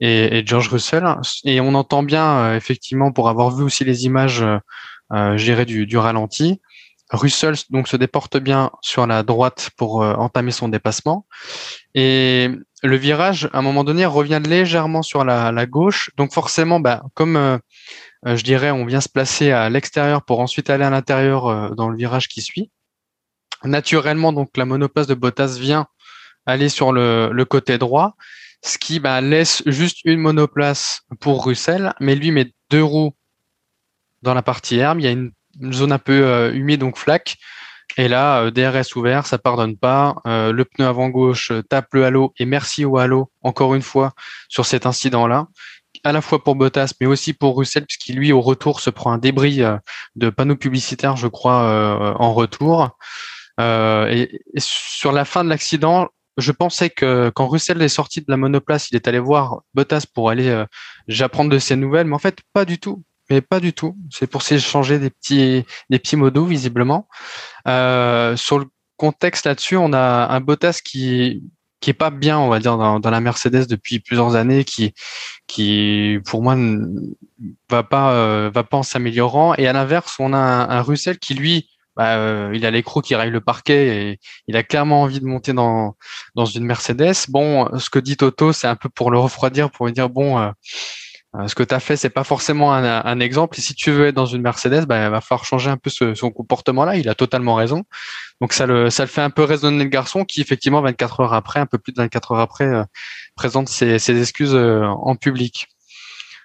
et, George Russell. Et on entend bien, effectivement, pour avoir vu aussi les images, euh, du, du ralenti, Russell donc se déporte bien sur la droite pour entamer son dépassement. Et le virage, à un moment donné, revient légèrement sur la, la gauche. Donc forcément, bah, comme je dirais, on vient se placer à l'extérieur pour ensuite aller à l'intérieur dans le virage qui suit naturellement, donc la monoplace de Bottas vient aller sur le, côté droit, ce qui bah, laisse juste une monoplace pour Russell, mais lui met deux roues dans la partie herbe. Il y a une, zone un peu euh, humide, donc flaque. Et là, euh, DRS ouvert, ça pardonne pas. Euh, le pneu avant gauche tape le halo et merci au halo encore une fois sur cet incident-là à la fois pour Bottas, mais aussi pour Russell, puisqu'il lui au retour se prend un débris de panneaux publicitaires, je crois, en retour. Euh, et, sur la fin de l'accident, je pensais que quand Russell est sorti de la monoplace, il est allé voir Bottas pour aller euh, j'apprendre de ses nouvelles, mais en fait pas du tout. Mais pas du tout. C'est pour s'échanger des petits des petits mots visiblement. Euh, sur le contexte là-dessus, on a un Bottas qui qui est pas bien, on va dire, dans, dans la Mercedes depuis plusieurs années, qui qui pour moi va pas euh, va pas en s'améliorant. Et à l'inverse, on a un Russell qui lui bah, euh, il a l'écrou qui raille le parquet et il a clairement envie de monter dans, dans une Mercedes. Bon, ce que dit Toto, c'est un peu pour le refroidir, pour lui dire bon, euh, euh, ce que tu as fait, c'est pas forcément un, un, exemple. Et si tu veux être dans une Mercedes, bah, il va falloir changer un peu ce, son comportement-là. Il a totalement raison. Donc ça le, ça le fait un peu raisonner le garçon qui, effectivement, 24 heures après, un peu plus de 24 heures après, présente ses, ses excuses en public.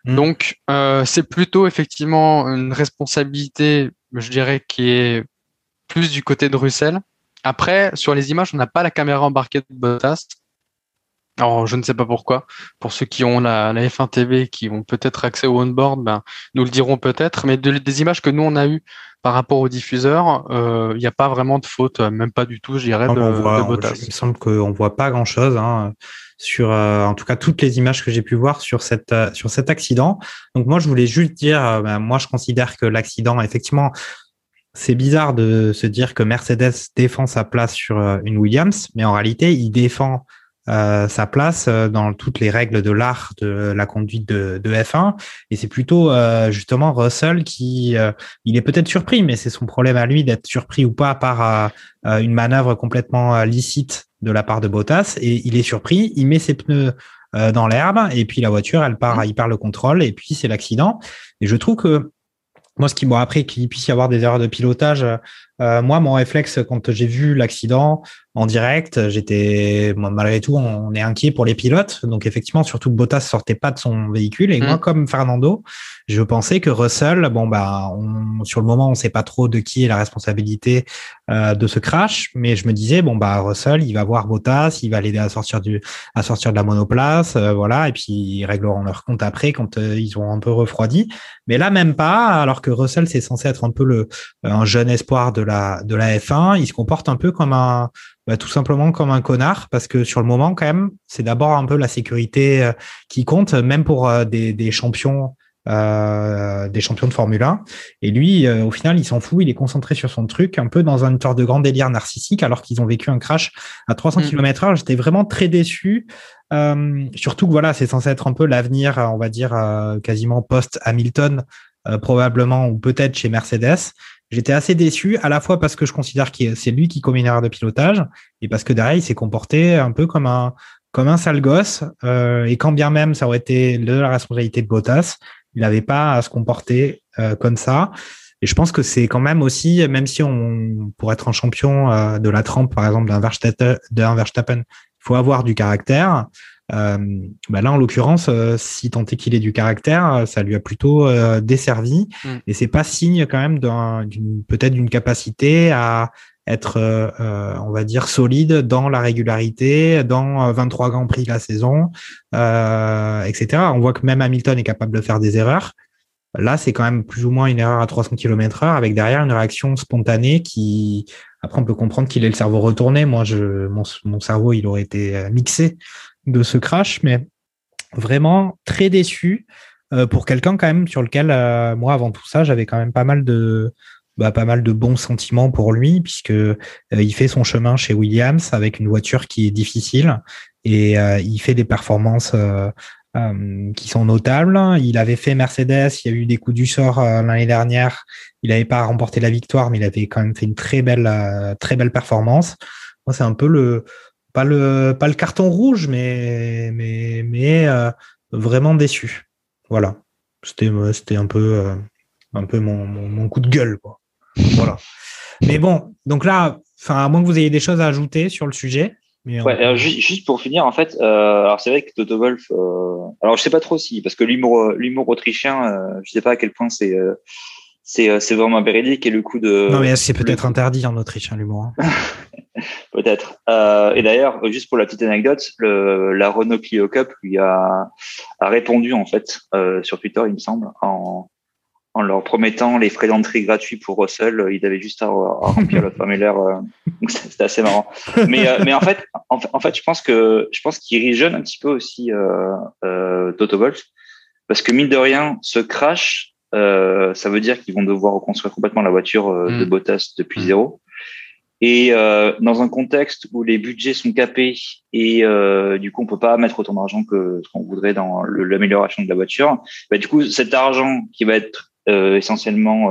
Mmh. Donc, euh, c'est plutôt effectivement une responsabilité, je dirais, qui est plus du côté de Russell. Après, sur les images, on n'a pas la caméra embarquée de Bottas. Alors, je ne sais pas pourquoi. Pour ceux qui ont la, F1 TV, qui ont peut-être accès au onboard, ben, nous le dirons peut-être. Mais des images que nous, on a eues par rapport au diffuseur, euh, il n'y a pas vraiment de faute, même pas du tout, je dirais, de, Bottas. Il me semble qu'on voit pas grand-chose. Hein, sur, euh, en tout cas, toutes les images que j'ai pu voir sur, cette, euh, sur cet accident. Donc, moi, je voulais juste dire, ben, moi, je considère que l'accident, effectivement, c'est bizarre de se dire que Mercedes défend sa place sur euh, une Williams, mais en réalité, il défend euh, sa place euh, dans toutes les règles de l'art de la conduite de, F1. Et c'est plutôt justement Russell qui, il est peut-être surpris, mais c'est son problème à lui d'être surpris ou pas par une manœuvre complètement licite de la part de Bottas. Et il est surpris, il met ses pneus dans l'herbe et puis la voiture, elle part, mmh. il perd le contrôle et puis c'est l'accident. Et je trouve que moi, ce qui m'a appris qu'il puisse y avoir des erreurs de pilotage, euh, moi, mon réflexe, quand j'ai vu l'accident en direct, j'étais, malgré tout, on est inquiet pour les pilotes. Donc, effectivement, surtout que Bottas sortait pas de son véhicule. Et moi, mm. comme Fernando, je pensais que Russell, bon, bah, sur le moment, on sait pas trop de qui est la responsabilité euh, de ce crash, mais je me disais, bon, bah, Russell, il va voir Bottas, il va l'aider à sortir du, à sortir de la monoplace, euh, voilà, et puis ils régleront leur compte après quand ils ont un peu refroidi. Mais là, même pas, alors que Russell, c'est censé être un peu le, un jeune espoir de la de la F1, il se comporte un peu comme un, bah, tout simplement comme un connard, parce que sur le moment, quand même, c'est d'abord un peu la sécurité euh, qui compte, même pour euh, des, champions. Euh, des champions de Formule 1 et lui au final il s'en fout il est concentré sur son truc un peu dans un sorte de grand délire narcissique alors qu'ils ont vécu un crash à 300 km heure. J'étais vraiment très déçu surtout que voilà c'est censé être un peu l'avenir on va dire quasiment post Hamilton probablement ou peut-être chez Mercedes J'étais assez déçu, à la fois parce que je considère que c'est lui qui commet une erreur de pilotage, et parce que derrière, il s'est comporté un peu comme un, comme un sale gosse. Euh, et quand bien même ça aurait été de la responsabilité de Bottas, il n'avait pas à se comporter euh, comme ça. Et je pense que c'est quand même aussi, même si on pour être un champion euh, de la trempe, par exemple, d'un Verstappen, il faut avoir du caractère. Euh, bah là, en l'occurrence, euh, si tant est qu'il ait du caractère, ça lui a plutôt euh, desservi. Mm. Et c'est pas signe quand même d'une peut-être d'une capacité à être, on va dire, solide dans la régularité, dans 23 grands prix la saison, etc. On voit que même Hamilton est capable de faire des erreurs. Là, c'est quand même plus ou moins une erreur à 300 km heure avec derrière une réaction spontanée qui, après, on peut comprendre qu'il ait le cerveau retourné. Moi, je, mon, mon cerveau, il aurait été mixé de ce crash, mais vraiment très déçu euh, pour quelqu'un quand même sur lequel, euh, moi, avant tout ça, j'avais quand même pas mal de, bah, pas mal de bons sentiments pour lui, puisque il fait son chemin chez Williams avec une voiture qui est difficile et il fait des performances qui sont notables. Il avait fait Mercedes, il y a eu des coups du sort l'année dernière. Il n'avait pas remporté la victoire, mais il avait quand même fait une très belle, très belle performance. Moi, c'est un peu le pas le pas le carton rouge, mais mais mais vraiment déçu. Voilà. C'était c'était un peu un peu mon, mon, coup de gueule quoi. Voilà. Mais bon, donc là, enfin à moins que vous ayez des choses à ajouter sur le sujet. Mais ouais, juste, pour finir, en fait, euh, alors c'est vrai que Toto Wolf, euh, alors je sais pas trop si, parce que l'humour, l'humour autrichien, euh, je sais pas à quel point c'est, euh, c'est, euh, c'est vraiment véridique et le coup de. Non mais c'est peut-être interdit en Autriche, hein, l'humour. Hein. peut-être. et d'ailleurs, juste pour la petite anecdote, le, la Renault Clio Cup lui a, a répondu en fait sur Twitter, il me semble, en en leur promettant les frais d'entrée gratuits pour Russell. Ils avaient juste à, remplir le formulaire. Euh, c'était assez marrant. Mais, euh, mais en fait, en, fait, je pense que je pense qu'ils jeune un petit peu aussi euh, euh, Toto Wolff, parce que mine de rien, ce crash, euh, ça veut dire qu'ils vont devoir reconstruire complètement la voiture de mm. Bottas depuis mm. zéro. Et euh, dans un contexte où les budgets sont capés et euh, du coup on peut pas mettre autant d'argent que ce qu'on voudrait dans l'amélioration de la voiture, bah, du coup cet argent qui va être euh, essentiellement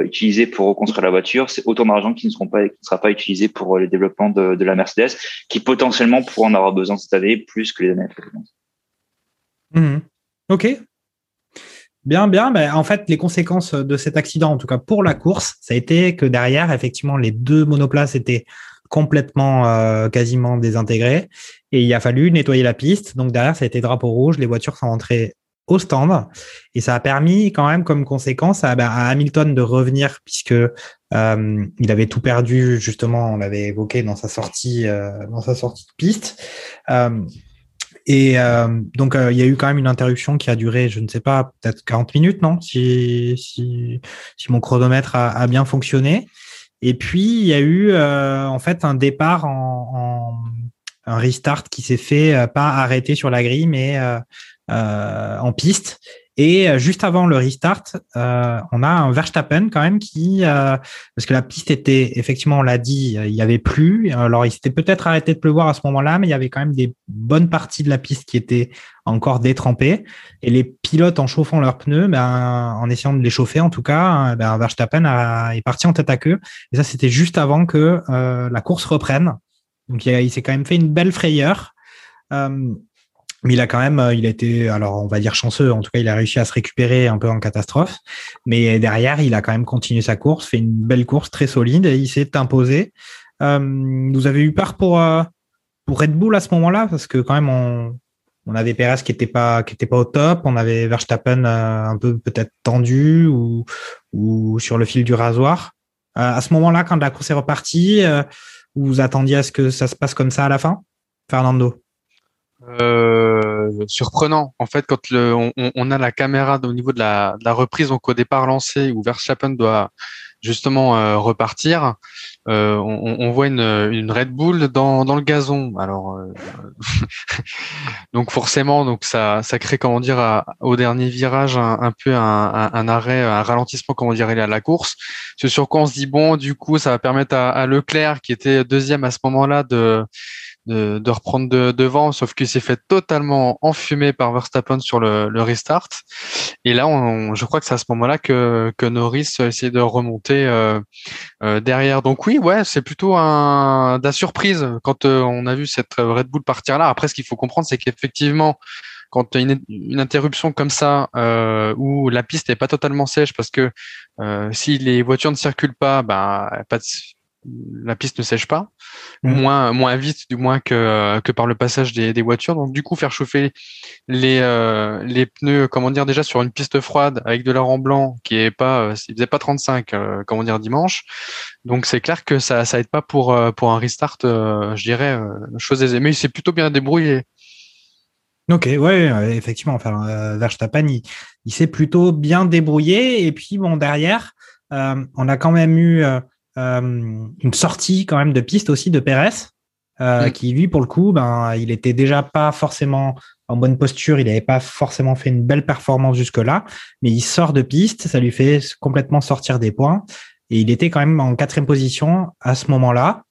utilisé pour reconstruire la voiture, c'est autant d'argent qui ne sera pas utilisé pour le développement de, de la Mercedes, qui potentiellement pourra en avoir besoin cette année plus que les années précédentes. Mmh. Ok, Bien, bien. Ben, en fait, les conséquences de cet accident, en tout cas pour la course, ça a été que derrière, effectivement, les deux monoplaces étaient complètement, euh, quasiment désintégrées et il a fallu nettoyer la piste. Donc derrière, ça a été drapeau rouge. Les voitures sont rentrées au stand. Et ça a permis quand même comme conséquence à, bah, Hamilton de revenir puisque euh, il avait tout perdu justement, on l'avait évoqué dans sa sortie euh, dans sa sortie de piste. Euh, et donc il y a eu quand même une interruption qui a duré, je ne sais pas, peut-être 40 minutes, non si, si, si mon chronomètre a, a, bien fonctionné. Et puis il y a eu en fait un départ en, en un restart qui s'est fait pas arrêté sur la grille, mais euh, en piste. Et euh, juste avant le restart, euh, on a un Verstappen quand même qui, parce que la piste était, effectivement, on l'a dit, il y avait plus. Alors, il s'était peut-être arrêté de pleuvoir à ce moment-là, mais il y avait quand même des bonnes parties de la piste qui étaient encore détrempées. Et les pilotes, en chauffant leurs pneus, ben, en essayant de les chauffer, en tout cas, ben, Verstappen est parti en tête à queue. Et ça, c'était juste avant que la course reprenne. Donc, il, il s'est quand même fait une belle frayeur. Mais il a quand même, euh, il a été, alors on va dire chanceux, en tout cas il a réussi à se récupérer un peu en catastrophe. Mais derrière, il a quand même continué sa course, fait une belle course très solide et il s'est imposé. Euh, vous avez eu peur pour, euh, pour Red Bull à ce moment-là? Parce que quand même on, on avait Perez qui était pas qui était pas au top, on avait Verstappen euh, un peu peut-être tendu ou, ou sur le fil du rasoir. à ce moment-là, quand la course est repartie, vous attendiez à ce que ça se passe comme ça à la fin, Fernando? Euh, surprenant. En fait, quand le, on, on, a la caméra au niveau de la, de la reprise, donc au départ lancé, où Verstappen doit justement euh, repartir, euh, on, on, voit une, une, Red Bull dans, dans le gazon. Alors, euh, donc forcément, donc ça, ça crée comment dire au dernier virage un, un peu un, un, arrêt, un ralentissement comment dire à la course. Ce sur quoi on se dit bon, du coup, ça va permettre à, à Leclerc qui était deuxième à ce moment-là de de, de reprendre de, devant, sauf qu'il s'est fait totalement enfumer par Verstappen sur le, le restart. Et là, on, je crois que c'est à ce moment-là que, que Norris a essayé de remonter euh, euh, derrière. Donc oui, ouais, c'est plutôt un, de la surprise quand euh, on a vu cette Red Bull partir là. Après, ce qu'il faut comprendre, c'est qu'effectivement, quand une, une, interruption comme ça, euh, où la piste n'est pas totalement sèche, parce que euh, si les voitures ne circulent pas, bah, pas de, la piste ne sèche pas. Moins moins vite du moins que que par le passage des, des voitures. Donc du coup faire chauffer les euh, les pneus, comment dire déjà sur une piste froide avec de l'air en blanc qui est pas, euh, il faisait pas 35, euh, comment dire dimanche. Donc c'est clair que ça ça aide pas pour pour un restart, je dirais chose aisée. Mais il s'est plutôt bien débrouillé. Ok, ouais, effectivement. Enfin, Verstappen, il, il s'est plutôt bien débrouillé. Et puis bon derrière, on a quand même eu euh, une sortie quand même de piste aussi de Pérez, euh, mm. qui lui pour le coup, ben il était déjà pas forcément en bonne posture. Il n'avait pas forcément fait une belle performance jusque-là, mais il sort de piste, ça lui fait complètement sortir des points. Et il était quand même en quatrième position à ce moment-là.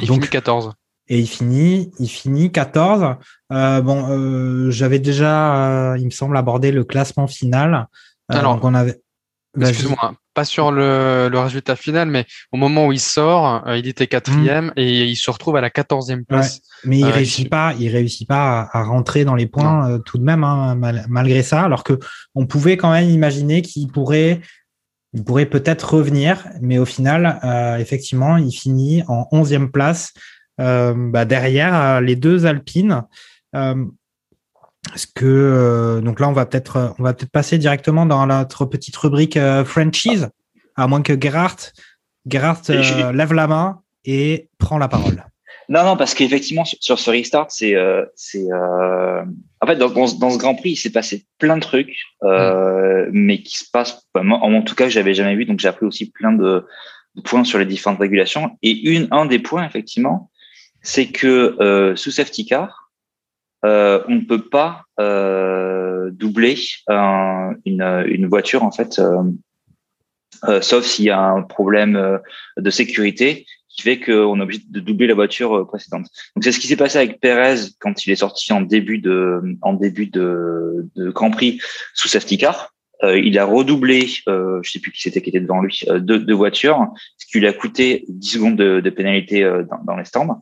Il Donc- finit 14. Et il finit, il finit 14. Euh, bon, euh, j'avais déjà, euh, il me semble, abordé le classement final. Euh, Alors, on avait. Vas-y. Excuse-moi, hein, pas sur le, le résultat final, mais au moment où il sort, euh, il était quatrième et il se retrouve à la quatorzième place. Mais il Euh, réussit il- pas, il réussit pas à, à rentrer dans les points euh, tout de même, hein, mal- malgré ça. Alors que on pouvait quand même imaginer qu'il pourrait, il pourrait peut-être revenir, mais au final, effectivement, il finit en onzième place bah, derrière les deux Alpines. Est-ce que euh, donc là, on va peut-être, euh, on va peut-être passer directement dans notre petite rubrique euh, franchise, à moins que Gerhardt, Gerhardt euh, lève la main et prend la parole. Non, non, parce qu'effectivement, sur, sur ce restart, c'est, euh, c'est, euh, en fait, dans, dans, ce- dans ce Grand Prix, il s'est passé plein de trucs, euh, mais qui se passent, enfin, moi, en tout cas, que j'avais jamais vu, donc j'ai appris aussi plein de, de points sur les différentes régulations. Et une, un des points, effectivement, c'est que euh, sous safety car, euh, on ne peut pas euh, doubler un- une, une voiture, en fait, euh, euh, sauf s'il y a un problème euh, de sécurité qui fait qu'on est obligé de doubler la voiture euh, précédente. Donc c'est ce qui s'est passé avec Perez quand il est sorti en début de en début de, de Grand Prix sous safety car. Il a redoublé, euh, je sais plus qui c'était qui était devant lui, deux, deux voitures, ce qui lui a coûté 10 secondes de, de pénalité dans, dans les stands.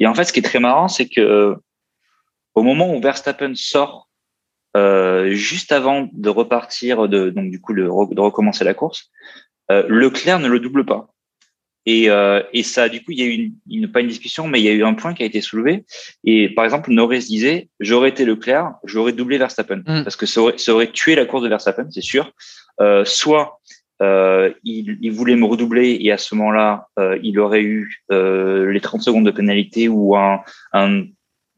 Et en fait, ce qui est très marrant, c'est que au moment où Verstappen sort, euh, juste avant de repartir, de, donc du coup de, re- de recommencer la course, euh, Leclerc ne le double pas. Et, euh, et ça, du coup, il y a eu une, une- pas une discussion, mais il y a eu un point qui a été soulevé. Et par exemple, Norris disait, j'aurais été Leclerc, j'aurais doublé Verstappen, Mm. parce que ça aurait, ça aurait tué la course de Verstappen, c'est sûr. Euh, soit euh, il, il voulait me redoubler et à ce moment-là, euh, il aurait eu euh, les 30 secondes de pénalité ou un, un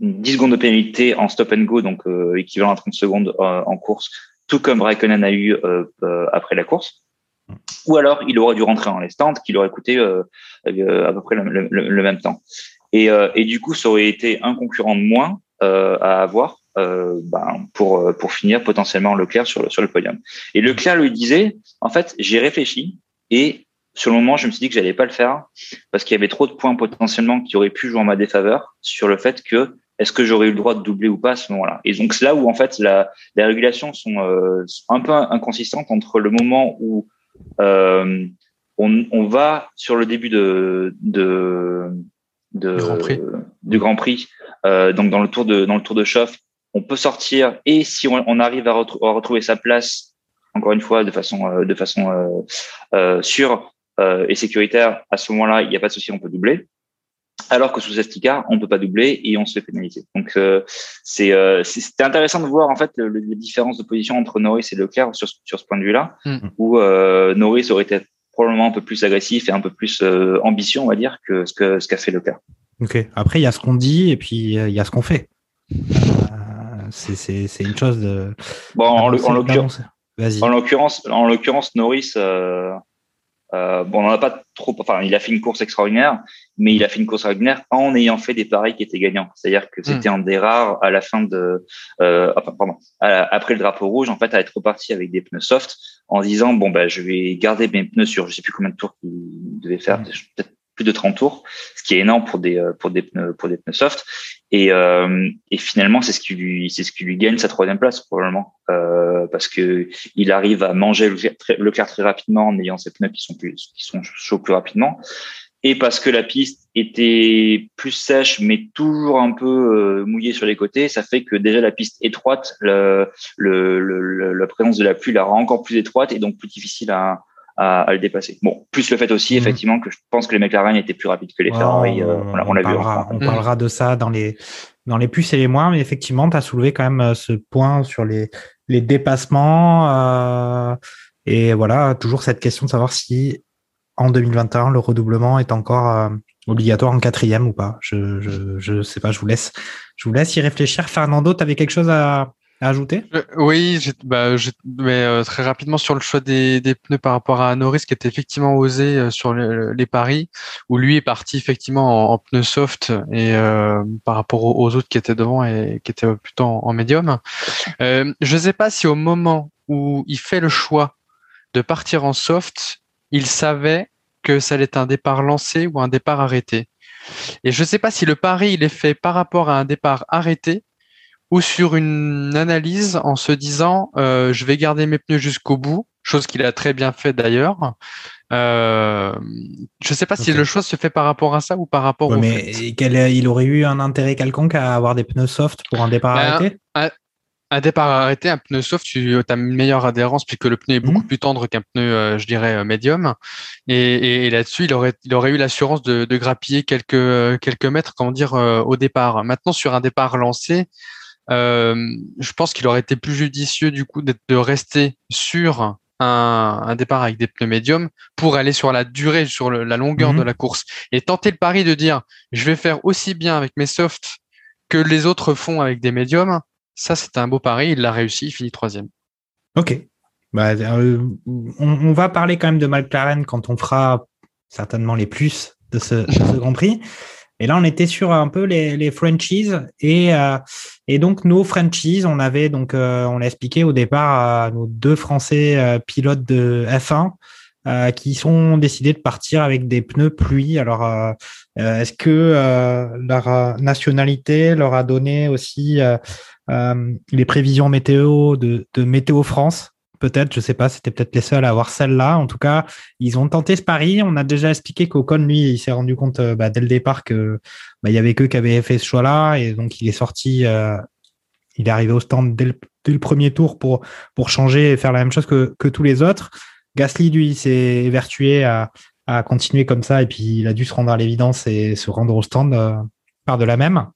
10 secondes de pénalité en stop and go, donc euh, équivalent à 30 secondes euh, en course, tout comme Raikkonen a eu euh, euh, après la course. Ou alors, il aurait dû rentrer en les stands, qui aurait coûté euh, euh, à peu près le, le- le- le même temps. Et, euh, et du coup, ça aurait été un concurrent de moins euh, à avoir euh, ben, pour pour finir potentiellement Leclerc sur le, sur le podium. Et Leclerc lui disait, en fait, j'ai réfléchi et sur le moment, je me suis dit que j'allais pas le faire parce qu'il y avait trop de points potentiellement qui auraient pu jouer en ma défaveur sur le fait que est-ce que j'aurais eu le droit de doubler ou pas à ce moment-là? Et donc c'est là où en fait la, les régulations sont euh, un peu inconsistantes entre le moment où euh, on, on va sur le début de, de, de Du Grand Prix. du Grand Prix, euh, donc dans le tour de dans le tour de chauffe, on peut sortir et si on, on arrive à, à retrouver sa place, encore une fois de façon de façon sûre et sécuritaire, à ce moment-là, il n'y a pas de souci, on peut doubler. Alors que sous car, on peut pas doubler et on se fait pénaliser. Donc euh, c'est euh, c'est- c'était intéressant de voir en fait le- le- les différences de position entre Norris et Leclerc sur, ce- sur ce point de vue-là, Mm. où euh, Norris aurait été probablement un peu plus agressif et un peu plus ambitieux, on va dire, que ce que ce qu'a fait Leclerc. Ok. Après, il y a ce qu'on dit et puis il y a ce qu'on fait. C'est- une chose de. Bon. En l'occurrence, en l'occurrence, Norris, euh, bon, on n'en a pas trop. Enfin, il a fait une course extraordinaire, mais il a fait une course extraordinaire en ayant fait des paris qui étaient gagnants. C'est-à-dire que c'était un des rares à la fin de, euh, enfin, pardon, après le drapeau rouge, en fait, à être reparti avec des pneus soft en disant bon ben, je vais garder mes pneus sur, je sais plus combien de tours qu'il devait faire, peut-être de 30 tours, ce qui est énorme pour des euh, pneus soft. Et, euh, finalement, c'est ce qui lui gagne sa troisième place probablement euh, parce que il arrive à manger le clair très, Leclerc très rapidement en ayant ses pneus qui sont plus chauds plus rapidement et parce que la piste était plus sèche mais toujours un peu mouillée sur les côtés, ça fait que déjà la piste étroite, la présence de la pluie la rend encore plus étroite et donc plus difficile à, à, à le dépasser. Bon, plus le fait aussi Mhm. effectivement que je pense que les McLaren étaient plus rapides que les Ferrari, euh, on l'a- on l'a vu. parlera, enfin. on parlera de ça dans les, dans les plus et les moins, mais effectivement, tu as soulevé quand même euh, ce point sur les, les dépassements. euh, et voilà, toujours cette question de savoir si en 2021, le redoublement est encore euh, obligatoire en quatrième ou pas. Je, je, je sais pas, je vous laisse, je vous laisse y réfléchir. Fernando, tu avais quelque chose à, ajouter? Oui, bah, mais euh, très rapidement sur le choix des, des pneus par rapport à Norris qui était effectivement osé euh, sur le- les paris, où lui est parti effectivement en, pneus soft et euh, par rapport aux, aux autres qui étaient devant et qui étaient plutôt en, en médium. Euh, je ne sais pas si au moment où il fait le choix de partir en soft, il savait que ça allait être un départ lancé ou un départ arrêté. Et je ne sais pas si le pari il est fait par rapport à un départ arrêté ou sur une analyse en se disant euh, je vais garder mes pneus jusqu'au bout, chose qu'il a très bien fait d'ailleurs. Euh, je ne sais pas si le choix se fait par rapport à ça ou par rapport Ouais, au mais fait. quel- il aurait eu un intérêt quelconque à avoir des pneus soft pour un départ Ben, arrêté? Un départ arrêté, un pneu soft, tu as une meilleure adhérence puisque le pneu est beaucoup Mhm. plus tendre qu'un pneu, euh, je dirais, médium. Et, et- et là-dessus, il aurait, il aurait eu l'assurance de, de grappiller quelques, quelques mètres, comment dire, au départ. Maintenant, sur un départ lancé, je pense qu'il aurait été plus judicieux du coup de rester sur un, un départ avec des pneus médiums pour aller sur la durée, sur le- la longueur Mhm. de la course et tenter le pari de dire je vais faire aussi bien avec mes softs que les autres font avec des médiums. Ça, c'était un beau pari. Il l'a réussi. Il finit troisième. Ok. Bah, euh, on, on va parler quand même de McLaren quand on fera certainement les plus de ce, de ce Grand Prix. Et là, on était sur un peu les, les franchises et, euh, donc nos franchises, on avait donc euh, on l'a expliqué au départ à nos deux Français euh, pilotes de F1 euh, qui sont décidés de partir avec des pneus pluie. Alors, euh, euh, est-ce que euh, leur euh, nationalité leur a donné aussi euh, euh, les prévisions météo de Météo France? Peut-être, je sais pas, c'était peut-être les seuls à avoir celle-là. En tout cas, ils ont tenté ce pari. On a déjà expliqué qu'Ocon, lui, il s'est rendu compte euh, bah, dès le départ que bah, il y avait qu'eux qui avaient fait ce choix-là, et donc il est sorti. euh, il est arrivé au stand dès le, premier tour pour pour changer et faire la même chose que, que tous les autres. Gasly, lui, s'est évertué à, à continuer comme ça, et puis il a dû se rendre à l'évidence et se rendre au stand euh, par de la même.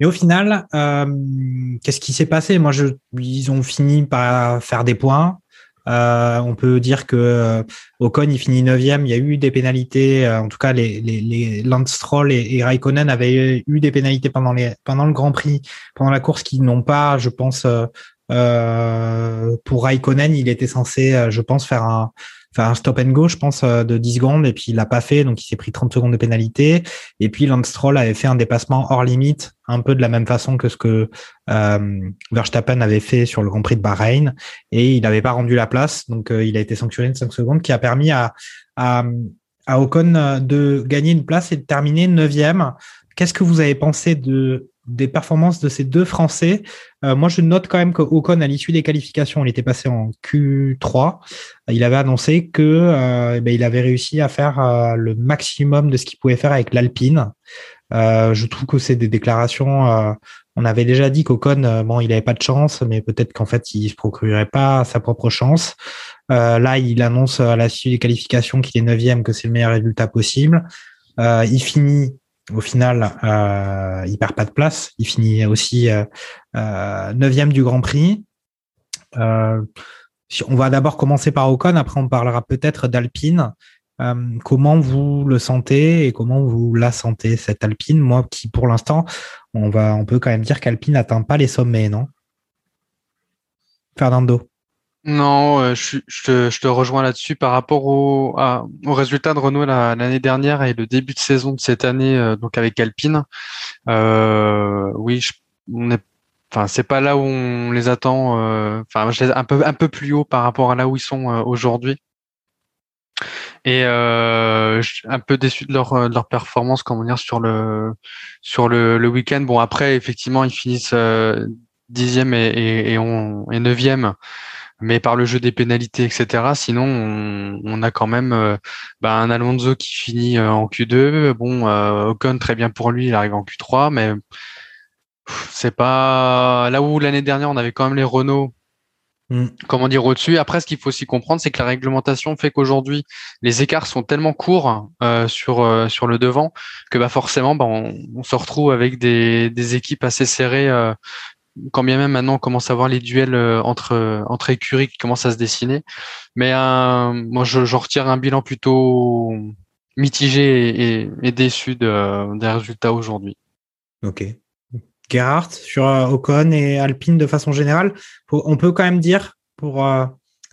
Et au final, euh, qu'est-ce qui s'est passé? Moi, je, ils ont fini par faire des points. Euh, on peut dire que euh, Ocon il finit 9 Il y a eu des pénalités. euh, en tout cas, les, les, les Lance Stroll et, et Raikkonen avaient eu des pénalités pendant, les, pendant le Grand Prix, pendant la course, qui n'ont pas, je pense, euh, euh, pour Raikkonen, il était censé, je pense, faire un, un stop and go, je pense, euh, de 10 secondes, et puis il l'a pas fait, donc il s'est pris 30 secondes de pénalité. Et puis Lance avait fait un dépassement hors limite, un peu de la même façon que ce que euh, Verstappen avait fait sur le Grand Prix de Bahreïn, et il n'avait pas rendu la place, donc euh, il a été sanctionné de 5 secondes, qui a permis à, à, à Ocon euh, de gagner une place et de terminer 9e. Qu'est-ce que vous avez pensé de des performances de ces deux Français euh, Moi, je note quand même que Ocon, à l'issue des qualifications, il était passé en Q3. Il avait annoncé que euh, ben, il avait réussi à faire euh, le maximum de ce qu'il pouvait faire avec l'Alpine. Euh, je trouve que c'est des déclarations. euh, on avait déjà dit qu'Ocon, bon, il avait pas de chance, mais peut-être qu'en fait, il se procurerait pas sa propre chance. Là, il annonce à suite des qualifications qu'il est neuvième, que c'est le meilleur résultat possible. Il finit au final, euh, il perd pas de place. Il finit aussi euh, euh, neuvième du Grand Prix. Euh, on va d'abord commencer par Ocon, après on parlera peut-être d'Alpine. Comment vous le sentez et comment vous la sentez cette Alpine? Moi, qui pour l'instant, on va, on peut quand même dire qu'Alpine n'atteint pas les sommets, non? Fernando. Non, euh, je, te, rejoins là-dessus par rapport au, résultat de Renault la- l'année dernière et le début de saison de cette année, euh, donc avec Alpine. Euh, oui, je, on est, enfin, c'est pas là où on les attend. euh, Enfin, je les un peu, un peu plus haut par rapport à là où ils sont euh, aujourd'hui. Et un peu déçu de leur, performance, comment dire, sur le sur le, week-end. Bon, après, effectivement, ils finissent dixième et, et, et neuvième mais par le jeu des pénalités, etc. Sinon, on, on a quand même euh, bah, un Alonso qui finit euh, en Q2. Bon, euh, Ocon, très bien pour lui, il arrive en Q3, mais c'est pas là où l'année dernière on avait quand même les Renault. Mm. Comment dire au-dessus. Après, ce qu'il faut aussi comprendre, c'est que la réglementation fait qu'aujourd'hui, les écarts sont tellement courts euh, sur euh, sur le devant que bah forcément, bah, on, on se retrouve avec des, des équipes assez serrées euh, quand bien même maintenant on commence à voir les duels euh, entre entre écuries qui commencent à se dessiner. Mais euh, moi, je, je retire un bilan plutôt mitigé et, déçu de, des résultats aujourd'hui. Ok. Gerhardt sur Ocon et Alpine de façon générale. on peut quand même dire, pour,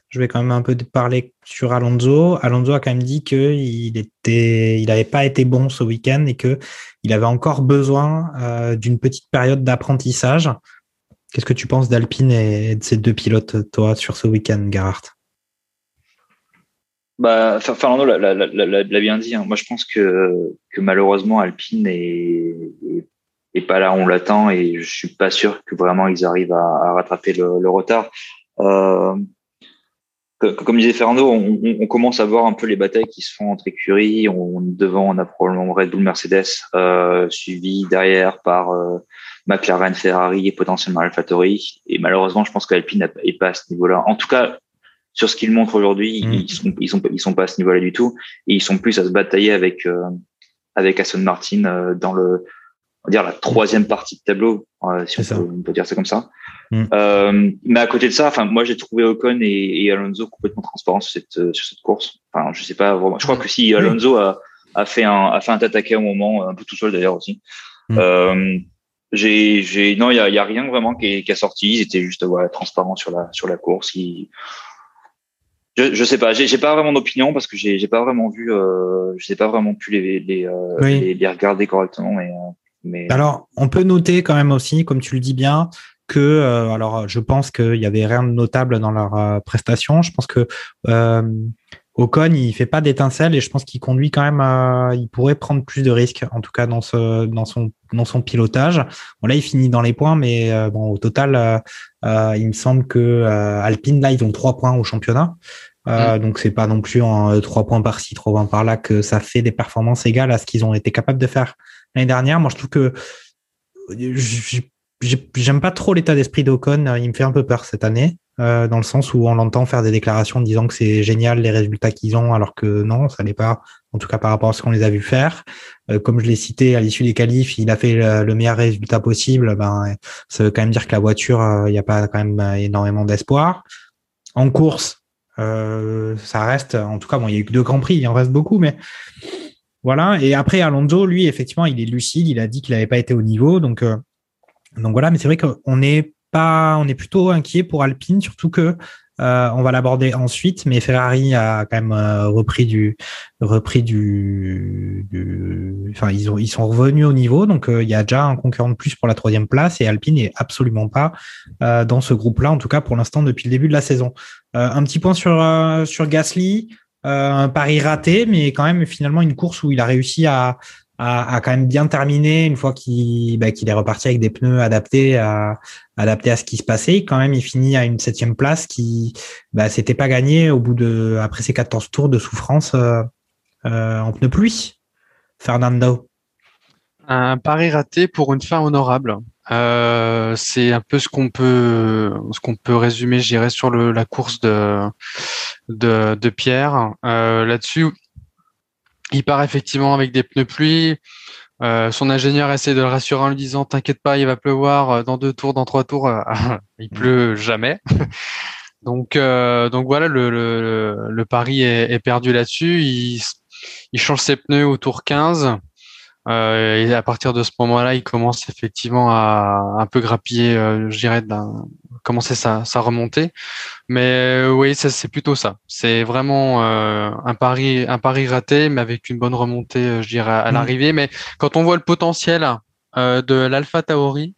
je vais quand même un peu parler sur Alonso. Alonso a quand même dit qu'il était, il n'avait pas été bon ce week-end et que il avait encore besoin d'une petite période d'apprentissage. Qu'est-ce que tu penses d'Alpine et de ces deux pilotes, toi, sur ce week-end, Gerhardt? Bah, Fernando l'a bien dit. Hein. Moi, je pense que, que malheureusement, Alpine est, pas là où on l'attend et je suis pas sûr que vraiment ils arrivent à, rattraper le, retard. Euh, comme disait Fernando, on, commence à voir un peu les batailles qui se font entre écuries. On, devant, on a probablement Red Bull, Mercedes, euh, suivi derrière par euh, McLaren, Ferrari et potentiellement AlphaTauri. Et malheureusement, je pense qu'Alpine n'est pas à ce niveau-là. En tout cas, sur ce qu'ils montrent aujourd'hui, mm. ils sont ils sont ils sont pas à ce niveau-là du tout et ils sont plus à se batailler avec euh, avec Aston Martin euh, dans le on va dire la troisième partie de tableau euh, si on peut, dire ça comme ça. Mm. Euh, mais à côté de ça, enfin moi j'ai trouvé Ocon et, et, Alonso complètement transparents sur cette sur cette course. Enfin je sais pas vraiment. Je crois que si Alonso a a fait un a fait un tataqué au moment un peu tout seul d'ailleurs aussi. Mm. Euh, j'ai j'ai non il y a, y a rien vraiment qui, est, qui a sorti. Ils étaient juste voilà transparents sur la sur la course. Ils, je, je sais pas, j'ai pas vraiment d'opinion parce que j'ai j'ai pas vraiment vu, euh, je sais pas vraiment pu les les, euh, les, les, regarder correctement. Mais, euh, mais alors, on peut noter quand même aussi, comme tu le dis bien, que euh, alors je pense qu'il y avait rien de notable dans leur euh, prestation. Je pense que Ocon, il fait pas d'étincelles et je pense qu'il conduit quand même. il pourrait prendre plus de risques, en tout cas dans ce dans son dans son pilotage. Bon là, il finit dans les points, mais bon au total, il me semble que Alpine là, ils ont trois points au championnat. Euh, mm. Donc c'est pas non plus en trois points par-ci, trois points par-là que ça fait des performances égales à ce qu'ils ont été capables de faire l'année dernière. Moi, je trouve que j'aime pas trop l'état d'esprit d'Ocon. Il me fait un peu peur cette année, euh, dans le sens où on l'entend faire des déclarations disant que c'est génial les résultats qu'ils ont, alors que non, ça n'est pas. En tout cas par rapport à ce qu'on les a vu faire. Euh, comme je l'ai cité à l'issue des qualifs, il a fait le, meilleur résultat possible. Ben, ça veut quand même dire que la voiture, euh, il n'y a pas quand même énormément d'espoir. En course, euh, ça reste, en tout cas, bon, il y a eu que deux grands prix, il en reste beaucoup, mais voilà. Et après, Alonso, lui, effectivement, il est lucide, il a dit qu'il n'avait pas été au niveau, donc, euh, donc voilà. Mais c'est vrai qu'on est pas, on est plutôt inquiet pour Alpine, surtout que euh, on va l'aborder ensuite, mais Ferrari a quand même euh, repris du, repris du, enfin ils ont, ils sont revenus au niveau, donc euh, il y a déjà un concurrent de plus pour la troisième place et Alpine n'est absolument pas dans ce groupe-là, en tout cas pour l'instant depuis le début de la saison. un petit point sur sur Gasly, un pari raté, mais quand même finalement une course où il a réussi à a, quand même bien terminé une fois qu'il bah, qu'il est reparti avec des pneus adaptés à adaptés à ce qui se passait. Quand même, il finit à une septième place qui bah, s'était pas gagné au bout de après ses 14 tours de souffrance euh, euh, en pneus pluie. Fernando. Un pari raté pour une fin honorable. Euh, c'est un peu ce qu'on peut ce qu'on peut résumer, je dirais, sur le, la course de de, de Pierre. Euh, Là-dessus, il part effectivement avec des pneus pluie. Euh, son ingénieur essaie de le rassurer en lui disant T'inquiète pas, il va pleuvoir dans deux tours, dans trois tours. Il mm. pleut jamais. donc, donc voilà, le, le, le pari est, est perdu là-dessus. Il, il, change ses pneus au tour 15. Euh, et à partir de ce moment-là, il commence effectivement à un peu grappiller, euh, je dirais, commencer sa, sa remontée. Mais euh, oui, c'est plutôt ça. C'est vraiment euh, un pari, un pari raté, mais avec une bonne remontée, je dirais, à mmh. l'arrivée. Mais quand on voit le potentiel de l'Alpha Tauri,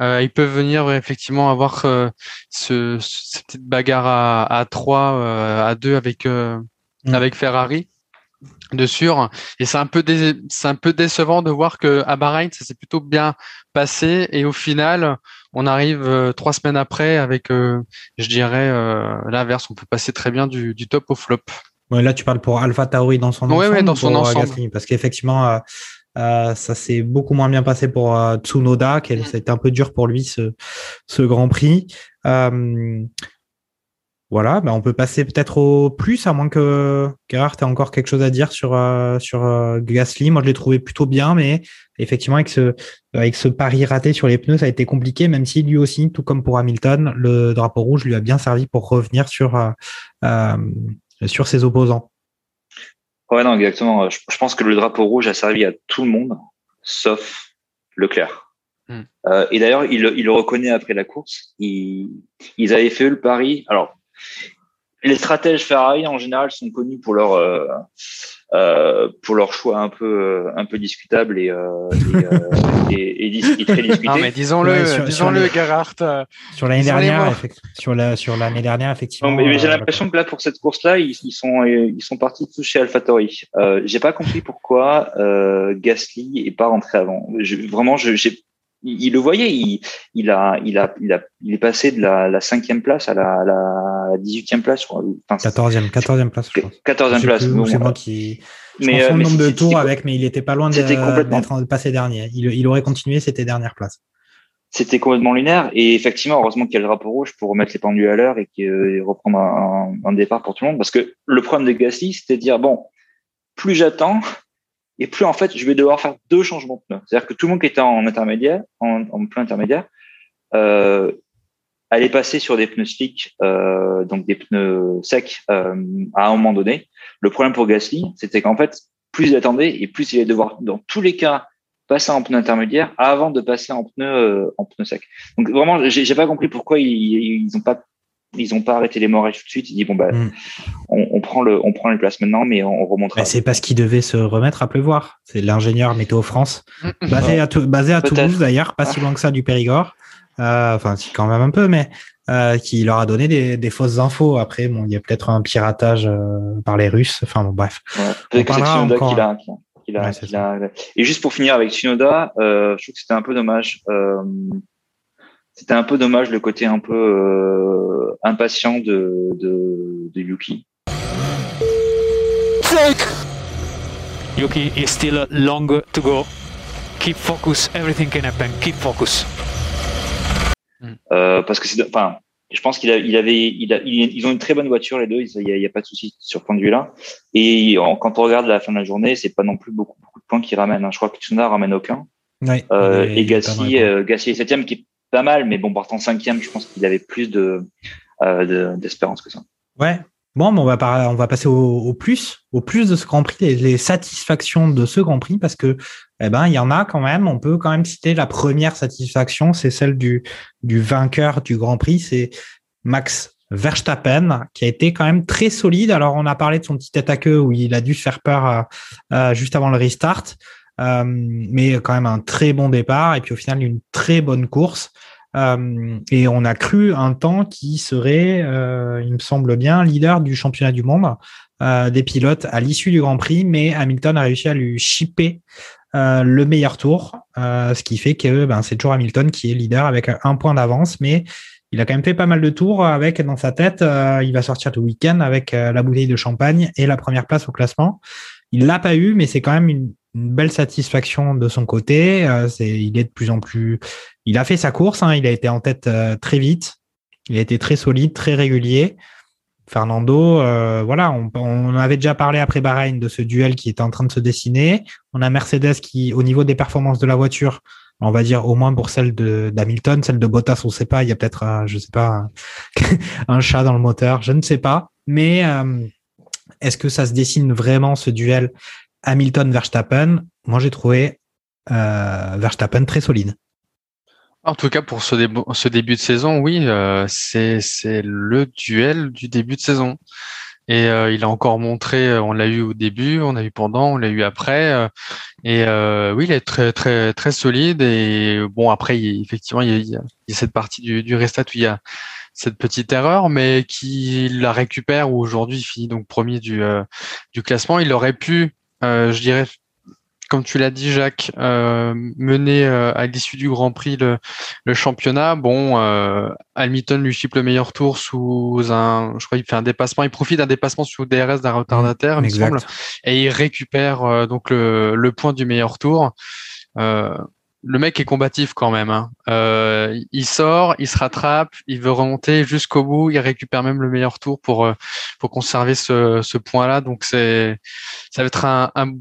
ils peuvent venir effectivement avoir ce, cette petite bagarre à, à 3, à 2 avec, mmh. avec Ferrari de sûr. Et c'est un peu c'est un peu décevant de voir que à Bahreïn ça s'est plutôt bien passé et au final on arrive euh, trois semaines après avec euh, je dirais euh, l'inverse. On peut passer très bien du, top au flop. Ouais, là tu parles pour Alpha Tauri dans son ensemble. dans son ensemble. parce qu'effectivement. ça s'est beaucoup moins bien passé pour Tsunoda, qui c'était un peu dur pour lui ce, ce Grand Prix. Voilà, ben on peut passer peut-être au plus, à moins que Gerhard ait encore quelque chose à dire sur, euh, sur euh, Gasly. Moi, je l'ai trouvé plutôt bien, mais effectivement, avec ce, avec ce pari raté sur les pneus, ça a été compliqué, même si lui aussi, tout comme pour Hamilton, le drapeau rouge lui a bien servi pour revenir sur, euh, sur ses opposants. Ouais, non, exactement. Je, pense que le drapeau rouge a servi à tout le monde, sauf Leclerc. Euh, et d'ailleurs, il, le- il le reconnaît après la course. Ils, ils avaient fait le pari. Alors, les stratèges Ferrari en général sont connus pour leur euh, euh, pour leur choix un peu euh, un peu discutable et euh, et, et, et dis- et très discuté. Non, mais disons-le, Ouais, sur- disons-le, les- Gerhardt. Sur l'année dernière, sur la sur l'année dernière, effectivement. Non, mais, mais j'ai euh, l'impression que là, pour cette course-là, ils, ils sont ils sont partis tous chez AlphaTauri. Euh, j'ai pas compris pourquoi euh, Gasly est pas rentré avant. Je, vraiment, je, j'ai, il, il le voyait, il, il a il a il a il est passé de la, la cinquième place à la, la 18e place. Enfin, 14e, 14e place, je crois. 14e Je sais place. c'est moi qui. Je mais, euh, mais nombre de tours avec, mais il était pas loin de- c'était complètement- d'être passé dernier. Il, il aurait continué, c'était dernière place. C'était complètement lunaire. Et effectivement, heureusement qu'il y a le drapeau rouge pour remettre les pendules à l'heure et, un, un- un départ pour tout le monde. Parce que le problème de Gasly, c'était de dire, bon, plus j'attends, et plus en fait, je vais devoir faire deux changements de pneus. C'est-à-dire que tout le monde qui était en intermédiaire, en, plein intermédiaire, euh, allait passer sur des pneus slick, euh, donc des pneus secs, euh, à un moment donné. Le problème pour Gasly, c'était qu'en fait, plus il attendait et plus il allait devoir, dans tous les cas, passer en pneu intermédiaire avant de passer en pneu en pneu sec. Donc vraiment, j'ai pas compris pourquoi ils, ils ont pas ils ont pas arrêté les morages tout de suite. Ils disent bon bah Mm. on, on prend le on prend les places maintenant, mais on, on remontera. Bah, c'est parce qu'il devait se remettre à pleuvoir. C'est l'ingénieur Météo France, basé à, Tou- basé à. Toulouse d'ailleurs, pas si loin que ça du Périgord. Euh, Enfin, si quand même un peu, mais euh, qui leur a donné des, des fausses infos. Après, bon, il y a peut-être un piratage euh, par les Russes. Enfin, bon, bref. Ouais. Tsunoda encore. Ouais, Et juste pour finir avec Tsunoda, euh, je trouve que c'était un peu dommage. C'était un peu dommage le côté un peu euh, impatient de, de, de Yuki. Yuki is still long to go. Keep focus. Everything can happen. Keep focus. Euh, parce que c'est, enfin, je pense qu'il a, il avait, il a, il- ils ont une très bonne voiture les deux. Il n'y a, a pas de souci sur ce point de vue-là. Et en- quand on regarde la fin de la journée, c'est pas non plus beaucoup, beaucoup de points qu'ils ramènent. hein. Je crois que Tsunoda ramène aucun. Ouais, Euh, et quoi. euh, Gasly est septième, qui est pas mal, mais bon, partant cinquième, je pense qu'il avait plus de, euh, de- d'espérance que ça. Ouais. Bon, on va, on va passer au, plus, au plus de ce Grand Prix, les, satisfactions de ce Grand Prix, parce que, eh ben, il y en a quand même. On peut quand même citer la première satisfaction, c'est celle du, vainqueur du Grand Prix, c'est Max Verstappen, qui a été quand même très solide. Alors, on a parlé de son petit queue où il a dû faire peur euh, euh, juste avant le restart, euh, mais quand même un très bon départ et puis au final une très bonne course. Euh, et on a cru un temps qu'il serait, euh, il me semble bien, leader du championnat du monde des pilotes à l'issue du Grand Prix, mais Hamilton a réussi à lui chipper le meilleur tour, ce qui fait que ben, c'est toujours Hamilton qui est leader avec un point d'avance, mais il a quand même fait pas mal de tours avec dans sa tête, il va sortir tout week-end avec la bouteille de champagne et la première place au classement. Il l'a pas eu, mais c'est quand même une, une belle satisfaction de son côté. Euh, c'est, il est de plus en plus, il a fait sa course, hein, il a été en tête euh, très vite, il a été très solide, très régulier. Fernando, euh, voilà, on, on avait déjà parlé après Bahreïn de ce duel qui était en train de se dessiner. On a Mercedes qui, au niveau des performances de la voiture, on va dire au moins pour celle de d'Hamilton, celle de Bottas, on ne sait pas. Il y a peut-être, un, je sais pas, un, un chat dans le moteur, je ne sais pas. Mais euh, est-ce que ça se dessine vraiment ce duel? Hamilton-Verstappen Moi, j'ai trouvé euh, Verstappen très solide. En tout cas, pour ce, dé- ce début de saison, oui, euh, c'est le duel du début de saison. Et euh, il a encore montré, euh, on l'a eu au début, on l'a eu pendant, on l'a eu après. euh, et euh, oui, il est très très très solide. Et bon, après, il, effectivement, il y, a, il y a- cette partie du, du restat où il y a cette petite erreur, mais qui la récupère. Où aujourd'hui, il finit donc premier du euh, du classement. Il aurait pu, je dirais, comme tu l'as dit, Jacques, euh, mener euh, à l'issue du Grand Prix le, le championnat. Bon, euh, Hamilton lui chipe le meilleur tour sous un, je crois, qu'il fait un dépassement. Il profite d'un dépassement sous DRS d'un retardataire, il me semble, et il récupère euh, donc le, le point du meilleur tour. Euh, le mec est combatif quand même. hein. Euh, il sort, il se rattrape, il veut remonter jusqu'au bout, il récupère même le meilleur tour pour euh, pour conserver ce, ce point-là. Donc c'est ça va être un, un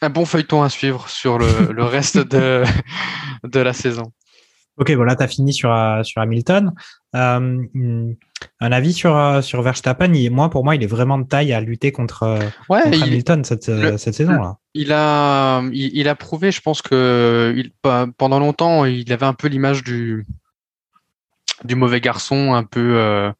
un bon feuilleton à suivre sur le, le reste de, de la saison. Ok, voilà, tu as fini sur, euh, sur Hamilton. Euh, un avis sur, euh, sur Verstappen, il, moi, pour moi, il est vraiment de taille à lutter contre, Ouais, contre il- Hamilton cette, saison-là. Il a, il, il a prouvé, je pense que pendant longtemps, il avait un peu l'image du, du mauvais garçon, un peu euh,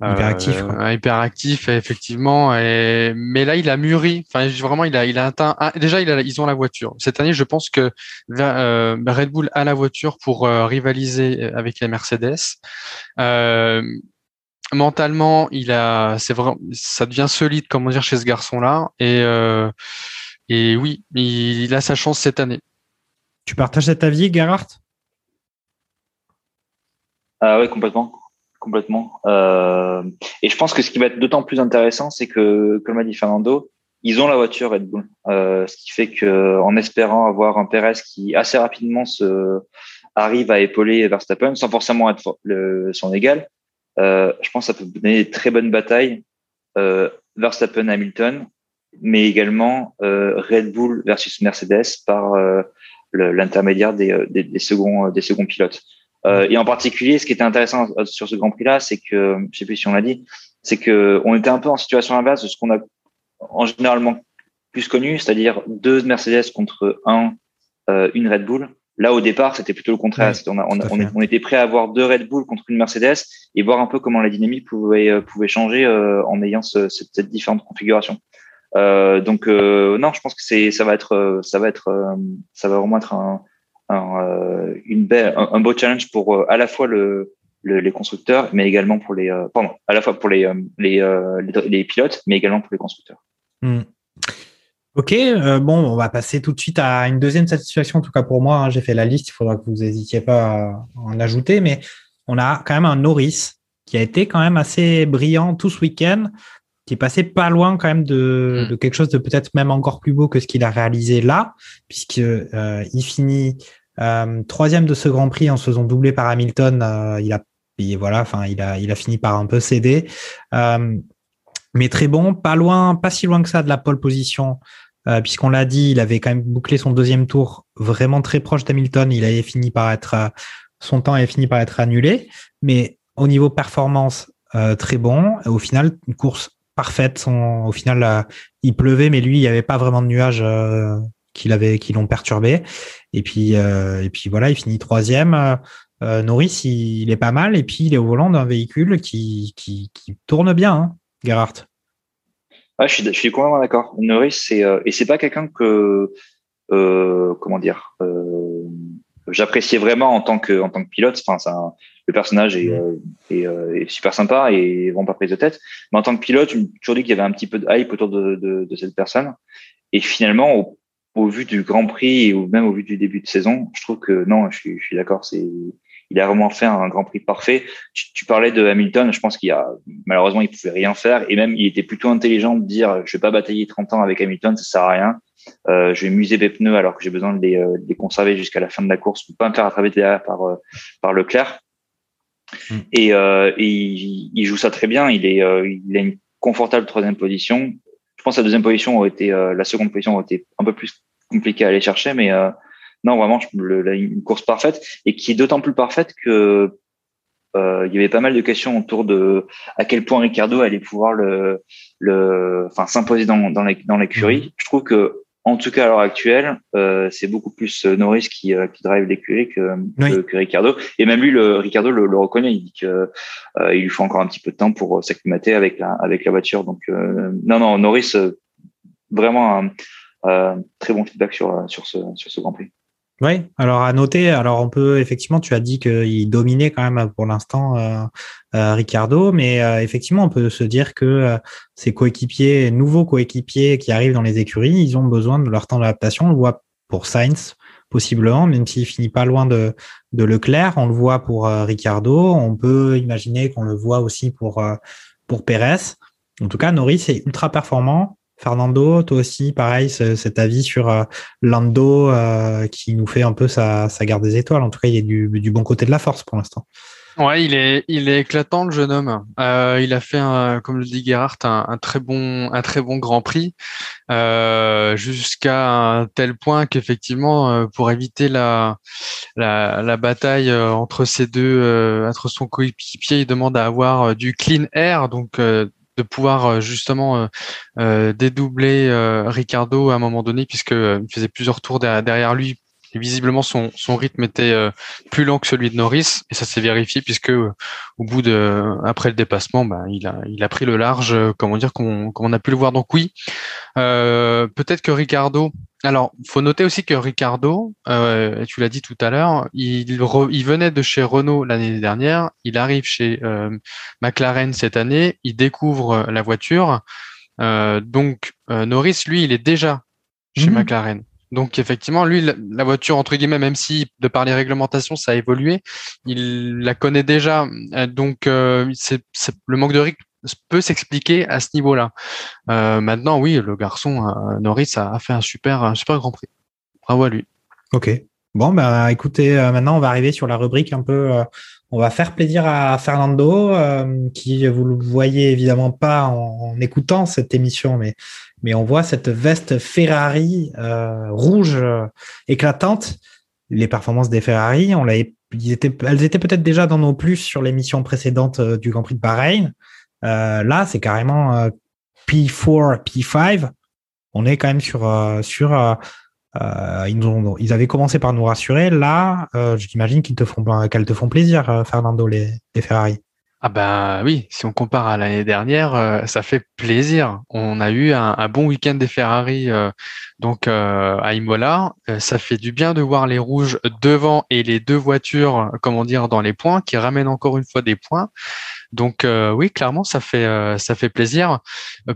Hyperactif, euh, hyperactif, effectivement. Et, mais là, il a mûri. Enfin, vraiment, il a, il a atteint. déjà, il a, ils ont la voiture. Cette année, je pense que euh, Red Bull a la voiture pour rivaliser avec les Mercedes. Euh, mentalement, il a, c'est vraiment, ça devient solide, comment dire, chez ce garçon-là. Et euh, et oui, il, il a sa chance cette année. Tu partages cet avis, Gerhardt? Ah complètement. Complètement. Euh, et je pense que ce qui va être d'autant plus intéressant, c'est que, comme l'a dit Fernando, ils ont la voiture Red Bull. Euh, ce qui fait que, en espérant avoir un Perez qui assez rapidement se arrive à épauler Verstappen, sans forcément être son égal, euh, je pense que ça peut donner des très bonnes batailles. Euh, Verstappen Hamilton, mais également Red Bull versus Mercedes par l'intermédiaire des, des seconds des seconds pilotes. Euh, et en particulier, ce qui était intéressant euh, sur ce Grand Prix-là, c'est que, je sais plus si on l'a dit, c'est que on était un peu en situation inverse de ce qu'on a en généralement plus connu, c'est-à-dire deux Mercedes contre un, euh, une Red Bull. Là, au départ, c'était plutôt le contraire. On, a- on, a- tout à on, fait. est- on était prêt à avoir deux Red Bull contre une Mercedes et voir un peu comment la dynamique pouvait, euh, pouvait changer euh, en ayant ce- cette, cette différente configuration. Euh, donc euh, non, je pense que c'est ça va être ça va être ça va vraiment être un, un, euh, une belle un, un beau challenge pour euh, à la fois le, le- les constructeurs, mais également pour les euh, pardon à la fois pour les euh, les, euh, les les pilotes, mais également pour les constructeurs. Hmm. Ok, euh, bon, on va passer tout de suite à une deuxième satisfaction, en tout cas pour moi. hein, J'ai fait la liste, il faudra que vous n'hésitiez pas à en ajouter, mais on a quand même un Norris qui a été quand même assez brillant tout ce week-end, qui est passé pas loin quand même de, Mm. de quelque chose de peut-être même encore plus beau que ce qu'il a réalisé là, puisque euh, il finit euh, troisième de ce Grand Prix en se faisant doubler par Hamilton. euh, il a, et voilà, enfin, il a, il a fini par un peu céder. Euh, mais très bon, pas loin, pas si loin que ça de la pole position, euh, puisqu'on l'a dit, il avait quand même bouclé son deuxième tour vraiment très proche d'Hamilton. Il avait fini par être, euh, son temps avait fini par être annulé, mais au niveau performance, très bon. Au final, une course parfaite. Son, au final, il pleuvait, mais lui, il n'y avait pas vraiment de nuages qui l'avaient, qui l'ont perturbé. Et puis, euh, et puis voilà, il finit troisième. Euh, euh, Norris, il, il est pas mal, et puis il est au volant d'un véhicule qui, qui, qui tourne bien, hein, Gerhardt. Ah, je suis, je suis complètement d'accord. Norris, c'est euh, et c'est pas quelqu'un que euh, comment dire, euh, j'appréciais vraiment en tant que en tant que pilote. Enfin, un- le personnage est, euh, est, est super sympa et vraiment pas prise de tête. Mais en tant que pilote, je me toujours dit qu'il y avait un petit peu de hype autour de, de, de cette personne. Et finalement, au, au vu du Grand Prix ou même au vu du début de saison, je trouve que non, je suis, je suis d'accord. C'est il a vraiment fait un Grand Prix parfait. Tu, tu parlais de Hamilton, je pense qu'il a malheureusement il pouvait rien faire et même il était plutôt intelligent de dire je vais pas batailler 30 ans avec Hamilton, ça sert à rien. Euh, je vais muser mes pneus alors que j'ai besoin de les, euh, de les conserver jusqu'à la fin de la course pour pas me faire attraper derrière par euh, par Leclerc. Mm. Et, euh, et il, il joue ça très bien. Il est euh, il a une confortable troisième position. Je pense que la deuxième position aurait été euh, la seconde position aurait été un peu plus compliquée à aller chercher, mais euh, non vraiment je, le, la- une course parfaite et qui est d'autant plus parfaite que euh, il y avait pas mal de questions autour de à quel point Ricardo allait pouvoir le, le, enfin s'imposer dans dans l'é- dans l'écurie. Je trouve que en tout cas à l'heure actuelle, euh, c'est beaucoup plus euh, Norris qui qui drive l'écurie que, Oui. que que Ricardo. Et même lui, le Ricardo le, le reconnaît. Il dit que euh, il lui faut encore un petit peu de temps pour euh, s'acclimater avec la avec la voiture. Donc euh, non non Norris euh, vraiment un euh, très bon feedback sur sur ce sur ce Grand Prix. Oui, alors à noter, alors on peut effectivement, tu as dit qu'il dominait quand même pour l'instant euh, euh, Ricardo, mais euh, effectivement, on peut se dire que ces coéquipiers, nouveaux coéquipiers qui arrivent dans les écuries, ils ont besoin de leur temps d'adaptation. On le voit pour Sainz, possiblement, même s'il finit pas loin de, de Leclerc, on le voit pour Ricardo, on peut imaginer qu'on le voit aussi pour, pour Pérez. En tout cas, Norris est ultra performant, Fernando, toi aussi, pareil, cet avis sur Lando qui nous fait un peu sa, garde des étoiles. En tout cas, il est du, du bon côté de la force pour l'instant. Ouais, il est, il est éclatant le jeune homme. Euh, il a fait, un, comme le dit Gerhardt, un, très bon, un très bon Grand Prix, euh, jusqu'à un tel point qu'effectivement, euh, pour éviter la, la, la bataille euh, entre ces deux, euh, entre son coéquipier, il demande à avoir du clean air, donc de pouvoir justement dédoubler Ricardo à un moment donné, puisque il faisait plusieurs tours derrière lui visiblement, son, son rythme était euh, plus lent que celui de Norris, et ça s'est vérifié puisque euh, au bout de, après le dépassement, bah, il a, il a pris le large, euh, comment dire, comme on, a pu le voir. Donc oui, peut-être que Ricardo. Alors, faut noter aussi que Ricardo, tu l'as dit tout à l'heure, il, il venait de chez Renault l'année dernière, il arrive chez McLaren cette année, il découvre la voiture. donc Norris, lui, il est déjà chez mhm. McLaren. Donc effectivement, lui, la voiture, entre guillemets, même si de par les réglementations, ça a évolué, il la connaît déjà. Euh, donc euh, c'est, le manque de rythme peut s'expliquer à ce niveau-là. Euh, maintenant, oui, le garçon Norris a, fait un super, un super Grand Prix. Bravo à lui. Ok. Bon, bah écoutez, maintenant on va arriver sur la rubrique un peu. on va faire plaisir à Fernando, qui vous le voyez évidemment pas en, écoutant cette émission, mais mais on voit cette veste Ferrari euh, rouge euh, éclatante. Les performances des Ferrari, elles étaient peut-être déjà dans nos plus sur l'émission précédente euh, du Grand Prix de Bahreïn. Là, c'est carrément P4, P5. On est quand même sur sur ils, ont, ils avaient commencé par nous rassurer. Là, j'imagine qu'ils te font qu'elles te font plaisir, Fernando, les, Ferrari. Ah ben oui, si on compare à l'année dernière, euh, ça fait plaisir. On a eu un, bon week-end des Ferrari euh, donc euh, à Imola. ça fait du bien de voir les rouges devant et les deux voitures, comment dire, dans les points, qui ramènent encore une fois des points. Donc oui, clairement, ça fait ça fait plaisir.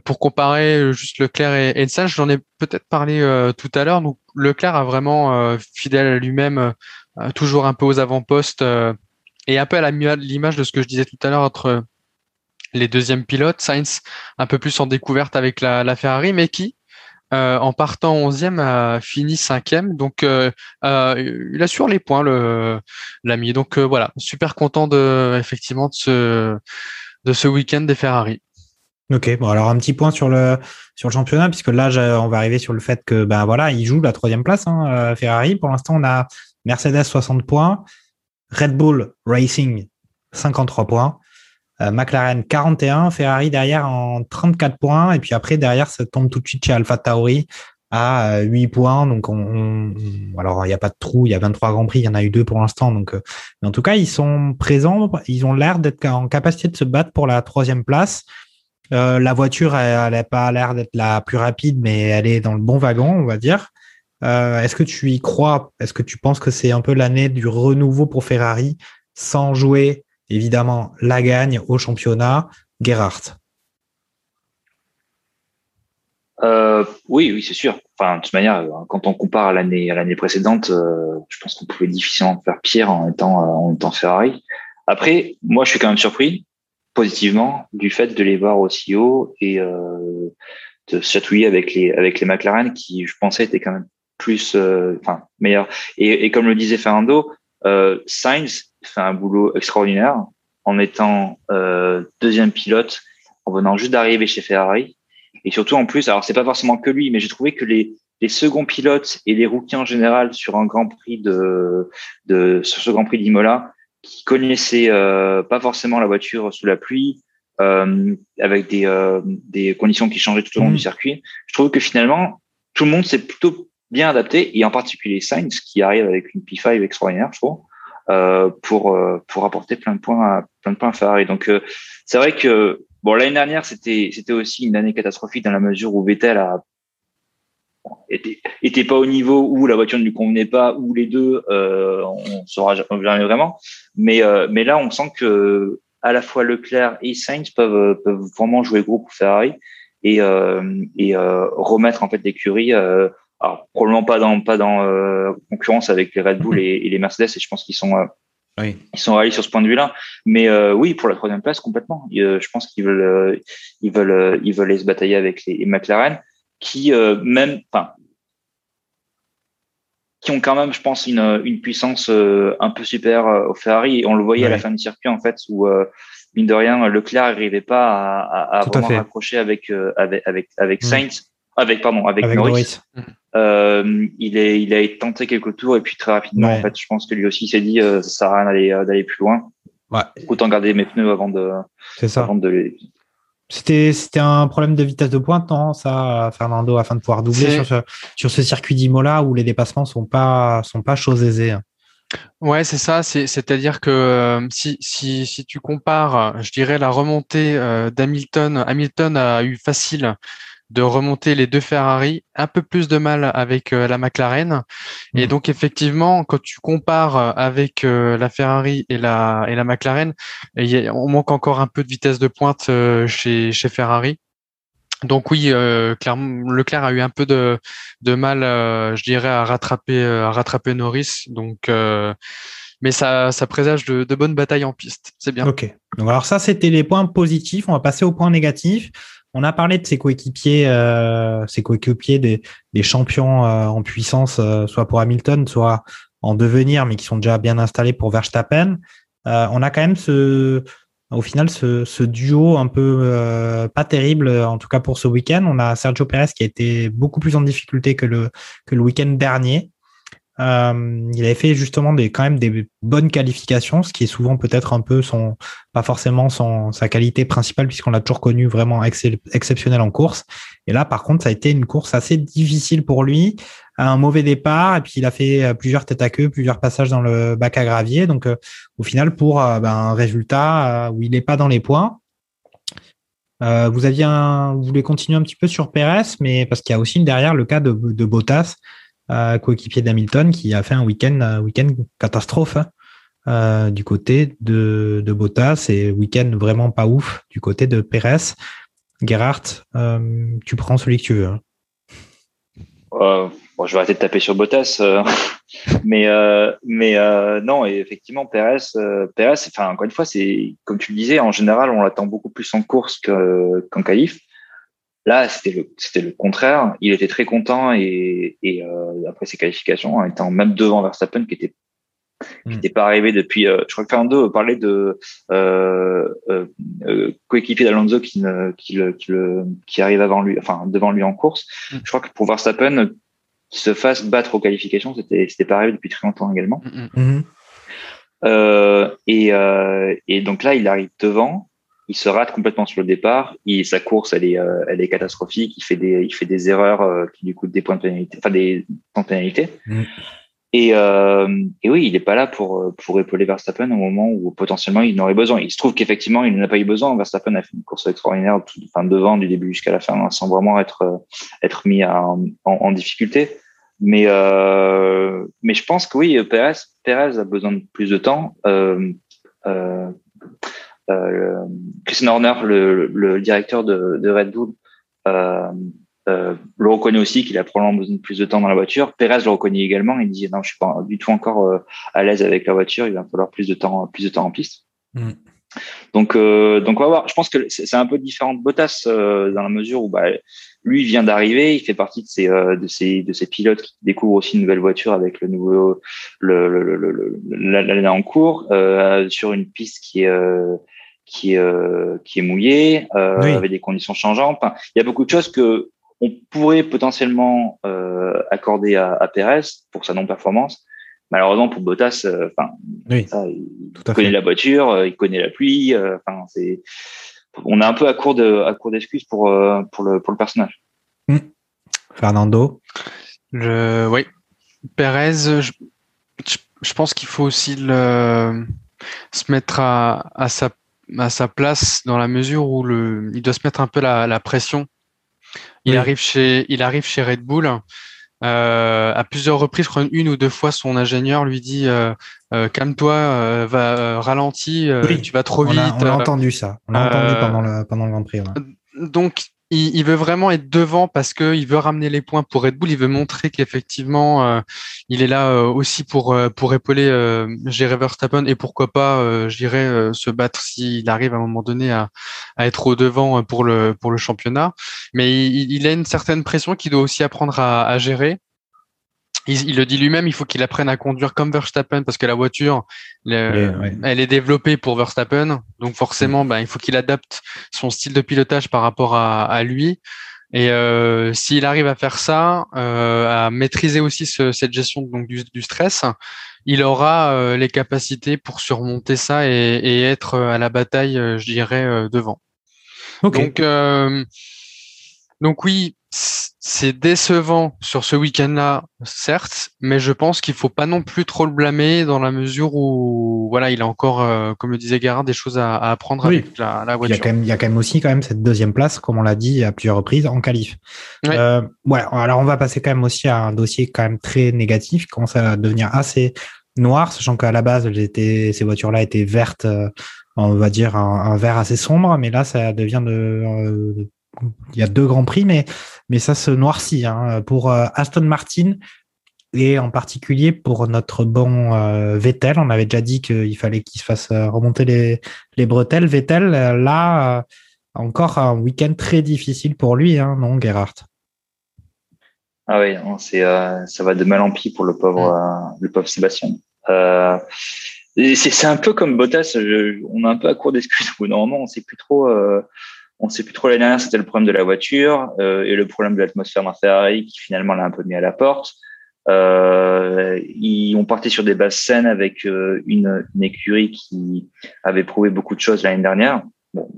pour comparer juste Leclerc et, et j'en ai peut-être parlé tout à l'heure. Donc Leclerc a vraiment fidèle à lui-même, toujours un peu aux avant-postes et un peu à l'image de ce que je disais tout à l'heure entre les deuxièmes pilotes, Sainz un peu plus en découverte avec la, Ferrari, mais qui, euh, en partant 11e, a fini 5e. Donc, euh, euh, il assure les points, l'ami. Donc, voilà, super content de, effectivement de ce, week-end des Ferrari. Ok, bon alors un petit point sur le championnat puisque là on va arriver sur le fait que ben voilà il joue la troisième place hein, Ferrari. Pour l'instant on a Mercedes 60 points, Red Bull Racing, 53 points. Euh, McLaren 41, Ferrari derrière en 34 points, et puis après derrière ça tombe tout de suite chez Alpha Tauri à 8 euh, points. Donc on, alors il n'y a pas de trou, il y a 23 grands prix, il y en a eu deux pour l'instant. Donc euh, mais en tout cas ils sont présents, ils ont l'air d'être en capacité de se battre pour la troisième place. la voiture elle n'a pas l'air d'être la plus rapide, mais elle est dans le bon wagon, on va dire. Euh, est-ce que tu y crois? Est-ce que tu penses que c'est un peu l'année du renouveau pour Ferrari sans jouer évidemment la gagne au championnat Gerhardt euh, oui, oui, c'est sûr. Enfin, de toute manière, quand on compare à l'année à l'année précédente, euh, je pense qu'on pouvait difficilement faire pire en étant en étant Ferrari. Après, moi, je suis quand même surpris positivement du fait de les voir aussi haut et de chatouiller avec les avec les McLaren qui, je pensais, étaient quand même plus, euh, enfin, meilleur. Et, et, comme le disait Fernando, euh, Sainz fait un boulot extraordinaire en étant euh, deuxième pilote, en venant juste d'arriver chez Ferrari. Et surtout en plus, alors c'est pas forcément que lui, mais j'ai trouvé que les, les seconds pilotes et les rookies en général sur un Grand Prix de, de sur ce Grand Prix d'Imola, qui connaissaient euh, pas forcément la voiture sous la pluie, euh, avec des, euh, des conditions qui changeaient tout au long du mmh. circuit. Je trouve que finalement, tout le monde s'est plutôt bien adapté, et en particulier Sainz, qui arrive avec une P5 extraordinaire, je trouve, pour, euh, pour apporter plein de points à, plein de points à Ferrari. Donc, euh, c'est vrai que, bon, l'année dernière, c'était, c'était aussi une année catastrophique dans la mesure où Vettel a, était, était pas au niveau où la voiture ne lui convenait pas, où les deux, euh, on saura jamais vraiment. Mais, euh, mais là, on sent que à la fois Leclerc et Sainz peuvent, peuvent vraiment jouer gros pour Ferrari et, euh, et remettre en fait l'écurie alors probablement pas dans pas dans euh, concurrence avec les Red Bull et, les Mercedes et je pense qu'ils sont euh, oui. ils sont réalistes sur ce point de vue-là mais euh, oui pour la troisième place complètement je pense qu'ils veulent ils veulent ils veulent aller se batailler avec les, McLaren qui même, enfin, qui ont quand même, je pense, une, une puissance un peu supérieure au Ferrari. Et on le voyait à la fin du circuit, en fait, où mine de rien, Leclerc n'arrivait pas à, à, à vraiment raccrocher avec avec avec, avec Mm. Sainz, avec pardon, avec, avec Norris. Norris. Euh, il est, il a tenté quelques tours et puis très rapidement, Ouais. en fait, je pense que lui aussi s'est dit, euh, ça sert à rien d'aller euh, d'aller plus loin. Ouais. Autant garder mes pneus avant de, C'est ça. avant de les. C'était c'était un problème de vitesse de pointe, non, ça, Fernando, afin de pouvoir doubler sur ce, sur ce circuit d'Imola où les dépassements sont pas sont pas choses aisées. hein. Ouais, c'est ça. C'est, c'est-à-dire que euh, si, si, si tu compares, je dirais, la remontée euh, d'Hamilton, Hamilton a eu facile de remonter les deux Ferrari, un peu plus de mal avec euh, la McLaren. Et Mm. donc, effectivement, quand tu compares euh, avec euh, la Ferrari et la, et la McLaren, il y a- on manque encore un peu de vitesse de pointe euh, chez, chez Ferrari. Donc oui, euh, clairement, Leclerc a eu un peu de, de mal, je dirais, à rattraper, à rattraper Norris. Donc, euh, mais ça, ça présage de, de bonnes batailles en piste. C'est bien. Ok. Donc alors ça, c'était les points positifs. On va passer aux points négatifs. On a parlé de ses coéquipiers, euh, ses coéquipiers des, champions euh, en puissance, euh, soit pour Hamilton, soit en devenir, mais qui sont déjà bien installés pour Verstappen. On a quand même ce, au final, ce, duo un peu pas terrible, en tout cas pour ce week-end. On a Sergio Perez qui a été beaucoup plus en difficulté que le, que le week-end dernier. Euh, il avait fait justement des, quand même des bonnes qualifications, ce qui est souvent peut-être un peu son, pas forcément son, sa qualité principale puisqu'on l'a toujours connu vraiment exceptionnel en course. Et là, par contre, ça a été une course assez difficile pour lui, un mauvais départ et puis il a fait euh, plusieurs têtes à queue, plusieurs passages dans le bac à gravier. Donc, euh, au final, pour euh, ben, un résultat euh, où il n'est pas dans les points. Vous aviez un, vous voulez continuer un petit peu sur Perez, mais parce qu'il y a aussi derrière le cas de, de Bottas, coéquipier d'Hamilton, qui a fait un week-end, week-end catastrophe hein, euh, du côté de, de Bottas et week-end vraiment pas ouf du côté de Perez. Gerhardt, euh, tu prends celui que tu veux. hein. Euh, bon, je vais arrêter de taper sur Bottas, mais mais non, et effectivement, Perez, Perez, enfin encore une fois, c'est comme tu le disais, en général, on l'attend beaucoup plus en course que- qu'en qualif. Là, c'était le c'était le contraire. Il était très content et, et euh, après ses qualifications, en étant même devant Verstappen, qui était qui n'était pas arrivé depuis. euh, je crois que Fernando parlait de euh, euh, euh, coéquipier d'Alonso qui, ne, qui, le, qui, le, qui arrive avant lui, enfin devant lui en course. Mm. Je crois que pour Verstappen, qui se fasse battre aux qualifications, c'était c'était pas arrivé depuis très longtemps également. Mm, mm. Euh, et, euh, et donc là, il arrive devant, il se rate complètement sur le départ. Il, sa course, elle est, euh, elle est catastrophique. Il fait des, il fait des erreurs euh, qui lui coûtent des points de pénalité, enfin des de pénalité. Mm. Et, euh, et oui, il n'est pas là pour pour épauler Verstappen au moment où potentiellement il en aurait besoin. Il se trouve qu'effectivement, il n'en a pas eu besoin. Verstappen a fait une course extraordinaire, tout, enfin devant du début jusqu'à la fin, sans vraiment être être mis à- en, en difficulté. Mais mais je pense que oui, Perez, Perez a besoin de plus de temps. Euh, euh, euh, Christian Horner, le, le directeur de, de Red Bull, euh, euh, le reconnaît aussi qu'il a probablement besoin de plus de temps dans la voiture. Perez le reconnaît également. Il dit non, je suis pas du tout encore à l'aise avec la voiture. Il va falloir plus de temps, plus de temps en piste. Mm. Donc, euh, donc on va voir. Je pense que c'est un peu différent de Bottas euh, dans la mesure où bah, lui il vient d'arriver, il fait partie de ces euh, de ces de ces pilotes qui découvrent aussi une nouvelle voiture avec le nouveau le le le, le, le- l'année en cours euh, sur une piste qui est euh, qui est euh, qui est mouillée euh, Oui. avec des conditions changeantes. Enfin, il y a beaucoup de choses que on pourrait potentiellement euh, accorder à, à Perez pour sa non-performance. Malheureusement pour Bottas, euh, enfin Oui, ça, il tout connaît fait. la voiture, euh, il connaît la pluie. euh, Enfin, c'est on est un peu à court de à court d'excuses pour euh, pour le pour le personnage. Fernando? Le, oui. Perez, je, je- je pense qu'il faut aussi le, se mettre à, à, sa, à sa place dans la mesure où le, il doit se mettre un peu la, la pression. Il, Oui. arrive chez, il arrive chez Red Bull. Euh, à plusieurs reprises, je crois une ou deux fois, son ingénieur lui dit euh, euh, calme-toi, euh, va euh, ralentis, euh, Oui. tu vas trop On vite. a, on a entendu ça. On l'a entendu pendant le, pendant le Grand Prix. ouais. donc, il, veut vraiment être devant parce qu'il veut ramener les points pour Red Bull. Il veut montrer qu'effectivement, euh, il est là euh, aussi pour euh, pour épauler Jerry Verstappen et pourquoi pas, je se battre s'il arrive à un moment donné à, à être au devant pour le pour le championnat. Mais il, il a une certaine pression qu'il doit aussi apprendre à gérer. Il, il, le dit lui-même, il faut qu'il apprenne à conduire comme Verstappen parce que la voiture, le, Oui, oui. elle est développée pour Verstappen. Donc forcément, ben, il faut qu'il adapte son style de pilotage par rapport à, à lui. Et euh, s'il arrive à faire ça, euh, à maîtriser aussi ce, cette gestion donc du, du stress, il aura euh, les capacités pour surmonter ça et, et, être à la bataille, euh, je dirais, euh, devant. Ok. Donc, euh, donc oui, c'est décevant sur ce week-end-là, certes, mais je pense qu'il faut pas non plus trop le blâmer dans la mesure où, voilà, il a encore, euh, comme le disait Gara, des choses à, à apprendre Oui. avec la, la Il y, a voiture. quand même, il y a quand même aussi quand même cette deuxième place, comme on l'a dit à plusieurs reprises, en qualif. Ouais. Euh, ouais, alors on va passer quand même aussi à un dossier quand même très négatif, qui commence à devenir assez noir, sachant qu'à la base, étaient, ces voitures-là étaient vertes, euh, on va dire un, un vert assez sombre, mais là, ça devient de... il y a deux grands prix, mais, mais ça se noircit. Hein, pour euh, Aston Martin, et en particulier pour notre bon euh, Vettel, on avait déjà dit qu'il fallait qu'il se fasse euh, remonter les, les bretelles. Vettel, là, euh, encore un week-end très difficile pour lui, hein, non, Gerhardt? Ah oui, c'est ça va de mal en pis pour le pauvre le pauvre Sébastien. C'est un peu comme Bottas. je- on est un peu à court d'excuses. moment, on sait plus trop. On sait plus trop l'année dernière. C'était le problème de la voiture euh, et le problème de l'atmosphère Ferrari qui finalement l'a un peu mis à la porte. Euh, ils ont parti sur des bases saines avec euh, une, une écurie qui avait prouvé beaucoup de choses l'année dernière. Bon,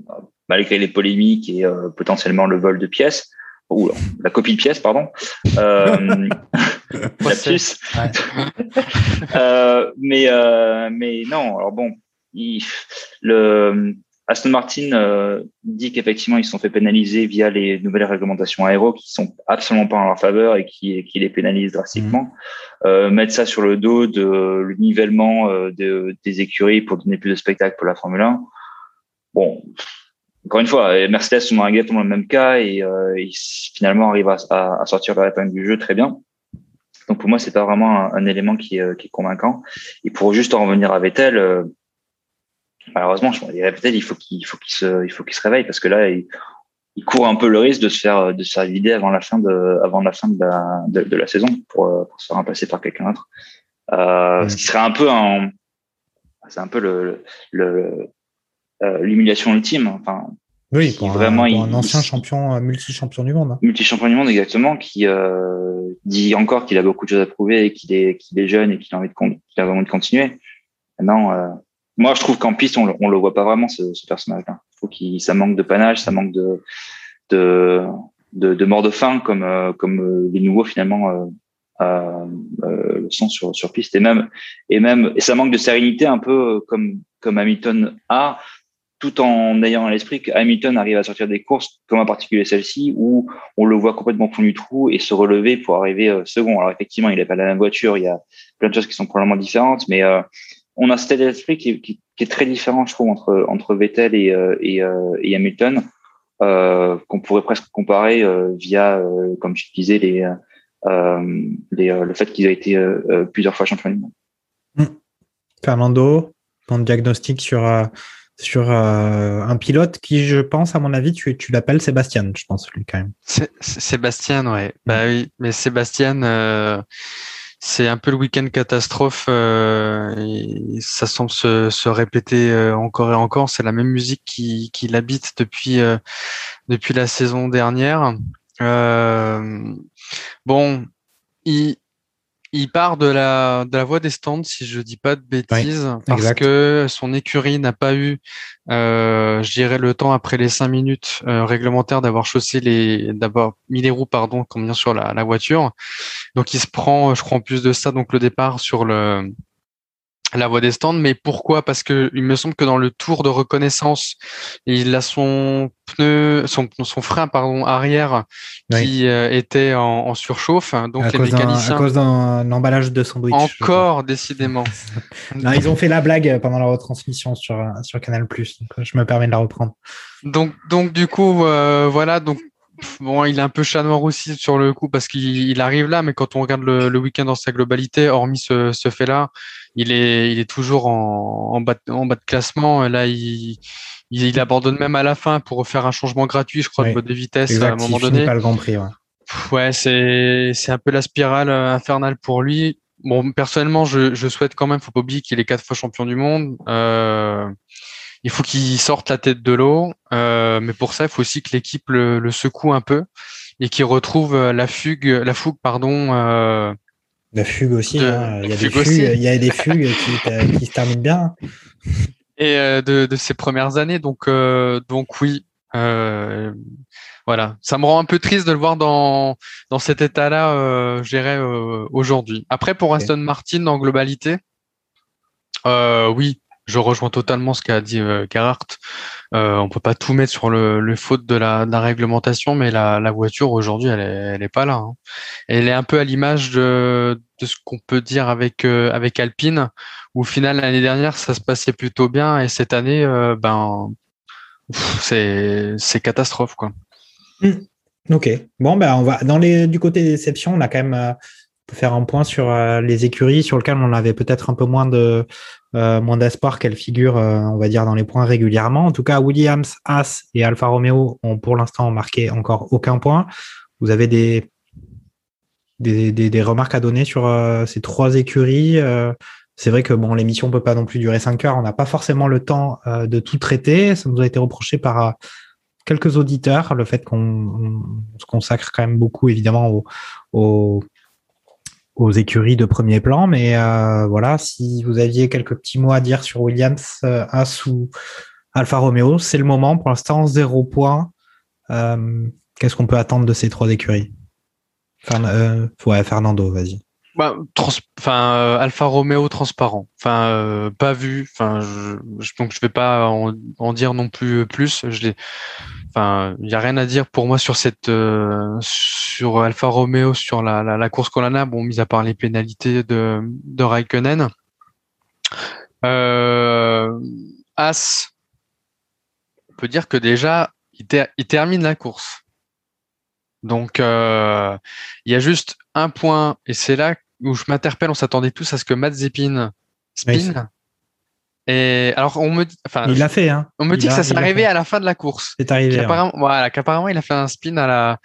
malgré les polémiques et euh, potentiellement le vol de pièces ou la copie de pièces, pardon. Euh, euh, mais euh, mais non. Alors bon, il, le Aston Martin euh, dit qu'effectivement ils se sont fait pénaliser via les nouvelles réglementations aéro qui sont absolument pas en leur faveur et qui, qui les pénalisent drastiquement. Euh, mettre ça sur le dos de le nivellement euh, de, des écuries pour donner plus de spectacle pour la Formule 1. Bon, encore une fois, euh, Mercedes sont dans exactement le même cas et euh, ils finalement arrivent à, à, à sortir leur épingle du jeu très bien. Donc pour moi, c'est pas vraiment un, un élément qui, est- qui est convaincant. Et pour juste en revenir à Vettel, euh, malheureusement, je dirais Vettel, il faut qu'il faut qu'il se, il faut qu'il se réveille parce que là, il, il court un peu le risque de se faire de se faire vider avant la fin de avant la fin de la de, de la saison pour, euh, pour se faire remplacer par quelqu'un d'autre. Euh. Ce qui serait un peu un c'est un peu le le euh, l'humiliation ultime. Enfin, Oui, pour, un, vraiment, pour un ancien il- champion, euh, multi-champion du monde. hein. multi-champion du monde exactement, qui euh, dit encore qu'il a beaucoup de choses à prouver et qu'il est, qu'il est jeune et qu'il a envie de, qu'il a vraiment de continuer. Maintenant, euh, moi, je trouve qu'en piste, on, on le voit pas vraiment ce, ce personnage-là. Trouve qu'il ça manque de panache, ça manque de de de, de mort de faim comme euh, euh, les nouveaux finalement euh, euh, euh, le sont sur sur piste et même et même et ça manque de sérénité un peu comme comme Hamilton a tout en ayant à l'esprit que Hamilton arrive à sortir des courses, comme en particulier celle-ci, où on le voit complètement fond du trou et se relever pour arriver second. Alors effectivement, il n'a pas la même voiture, il y a plein de choses qui sont probablement différentes, mais euh, on a cet état d'esprit qui, est- qui, qui est très différent, je trouve, entre entre Vettel et euh, et, euh, et Hamilton, euh, qu'on pourrait presque comparer euh, via, euh, comme tu disais, les, euh, les euh, le fait qu'ils aient été plusieurs fois champions du monde. Fernando, ton diagnostic sur, sur euh, un pilote qui, je pense, à mon avis, tu, tu l'appelles Sébastien, je pense, lui, quand même. Sé- Sé- Sébastien, ouais. Bah oui, mais Sébastien, euh, c'est un peu le week-end catastrophe. euh, ça semble se, répéter euh, encore et encore. C'est la même musique qui, qui l'habite depuis euh, depuis la saison dernière. Euh, bon, il il part de la de la voie des stands, si je dis pas de bêtises, parce exact. que son écurie n'a pas eu euh, je dirais le temps après les cinq minutes euh, réglementaires d'avoir chaussé les, d'avoir mis les roues pardon, comme bien sur la, la voiture. Donc il se prend, je crois en plus de ça, donc le départ sur le la voie des stands. Mais pourquoi? Parce que il me semble que dans le tour de reconnaissance, il a son pneu, son, son frein pardon arrière Oui. qui euh, était en, en surchauffe. Donc à, les cause d'un, à cause d'un emballage de sandwich. encore décidément. Non, ils ont fait la blague pendant la retransmission sur, sur Canal+. Donc, je me permets de la reprendre. Donc, donc du coup, euh, voilà. Donc, bon, il est un peu chat noir aussi sur le coup parce qu'il il arrive là, mais quand on regarde le, le week-end dans sa globalité, hormis ce, ce fait-là, il est, il est toujours en, en, bas, de, en bas de classement. Là, il, il, il, abandonne même à la fin pour faire un changement gratuit, je crois, de, de vitesse Exact, à un moment il donné. pas le Grand Prix. ouais. C'est c'est un peu la spirale euh, infernale pour lui. Bon, personnellement, je, je souhaite quand même, faut pas oublier qu'il est quatre fois champion du monde. Euh, il faut qu'il sorte la tête de l'eau, euh, mais pour ça, il faut aussi que l'équipe le, le secoue un peu et qu'il retrouve la fugue, la fougue, pardon. Euh, La fugue aussi. De- hein. Il y a des fugue fugues, aussi. il y a des fugues qui, qui se terminent bien. et euh, de, de ses premières années. Donc, euh, donc oui, euh, voilà. Ça me rend un peu triste de le voir dans dans cet état-là, euh, je dirais aujourd'hui. Après, pour. Aston Martin en globalité, oui, je rejoins totalement ce qu'a dit euh, Gerhardt. Euh, on peut pas tout mettre sur le, faute de la, réglementation, mais la, voiture aujourd'hui, elle est, pas là. hein. Elle est un peu à l'image de, ce qu'on peut dire avec euh, avec Alpine, où au final l'année dernière ça se passait plutôt bien et cette année, euh, ben c'est catastrophe quoi. Ok. Bon, ben, on va dans les du côté des déceptions, on a quand même euh, faire un point sur les écuries sur lesquelles on avait peut-être un peu moins de euh, moins d'espoir qu'elles figurent, euh, on va dire, dans les points régulièrement. En tout cas, Williams, Haas et Alfa Romeo ont pour l'instant marqué encore aucun point. Vous avez des remarques à donner sur euh, ces trois écuries. c'est vrai que l'émission peut pas non plus durer cinq heures. On n'a pas forcément le temps de tout traiter. Ça nous a été reproché par quelques auditeurs, le fait qu'on on se consacre quand même beaucoup évidemment aux, aux écuries de premier plan. Mais euh, voilà, si vous aviez quelques petits mots à dire sur Williams, euh, As ou Alfa Romeo, c'est le moment. Pour l'instant, zéro point. Euh, Qu'est-ce qu'on peut attendre de ces trois écuries? Euh, Ouais, Fernando, vas-y. Bah, Alfa Romeo transparent. Enfin, pas vu. Enfin, je, je- donc je vais pas en, en dire non plus plus. Je l'ai. Enfin, il y a rien à dire pour moi sur cette euh, sur Alfa Romeo sur la, la, la course Colana. Bon, mis à part les pénalités de de Raikkonen. Euh, As, on peut dire que déjà il, ter- il termine la course. Donc euh, il y a juste un point et c'est là où je m'interpelle. On s'attendait tous à ce que Mazepin Oui, spin. Et alors on me dit, enfin, Il l'a fait, hein. on me dit que ça s'est arrivé à la fin de la course. C'est arrivé. ouais. Qu'apparemment, voilà, qu'apparemment il a fait un spin à la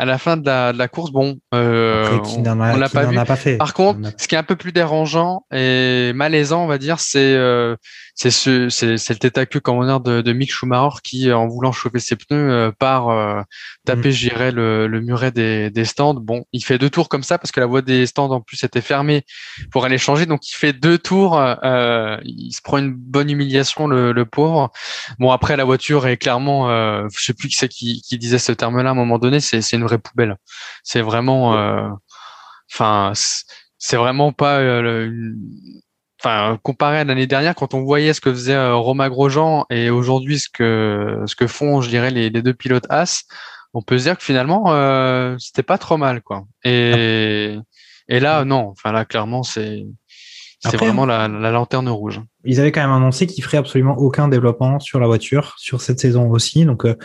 à la fin de la, de la course. Bon, euh, Après, on, a, on l'a pas n'en vu. a pas fait Par contre, a- ce qui est un peu plus dérangeant et malaisant, on va dire, c'est euh, c'est ce c'est c'est le tête à queue commandeur de, de Mick Schumacher qui, en voulant chauffer ses pneus, euh, part euh, taper, je dirais, le, le muret des, des stands. Bon, il fait deux tours comme ça parce que la voie des stands en plus était fermée pour aller changer, donc il fait deux tours. euh, il se prend une bonne humiliation, le, le pauvre. Bon, après la voiture est clairement, euh, je sais plus qui c'est qui, qui disait ce terme-là à un moment donné, c'est c'est une vraie poubelle. C'est vraiment, euh, enfin, c'est- vraiment pas, euh, le- enfin, comparé à l'année dernière, quand on voyait ce que faisait euh, Romain Grosjean et aujourd'hui ce que ce que font, je dirais, les, les deux pilotes As, on peut se dire que finalement, euh, c'était pas trop mal, quoi. Et et là, non, enfin là, clairement, c'est c'est vraiment la, la lanterne rouge. ils avaient quand même annoncé qu'ils feraient absolument aucun développement sur la voiture sur cette saison aussi. Donc euh,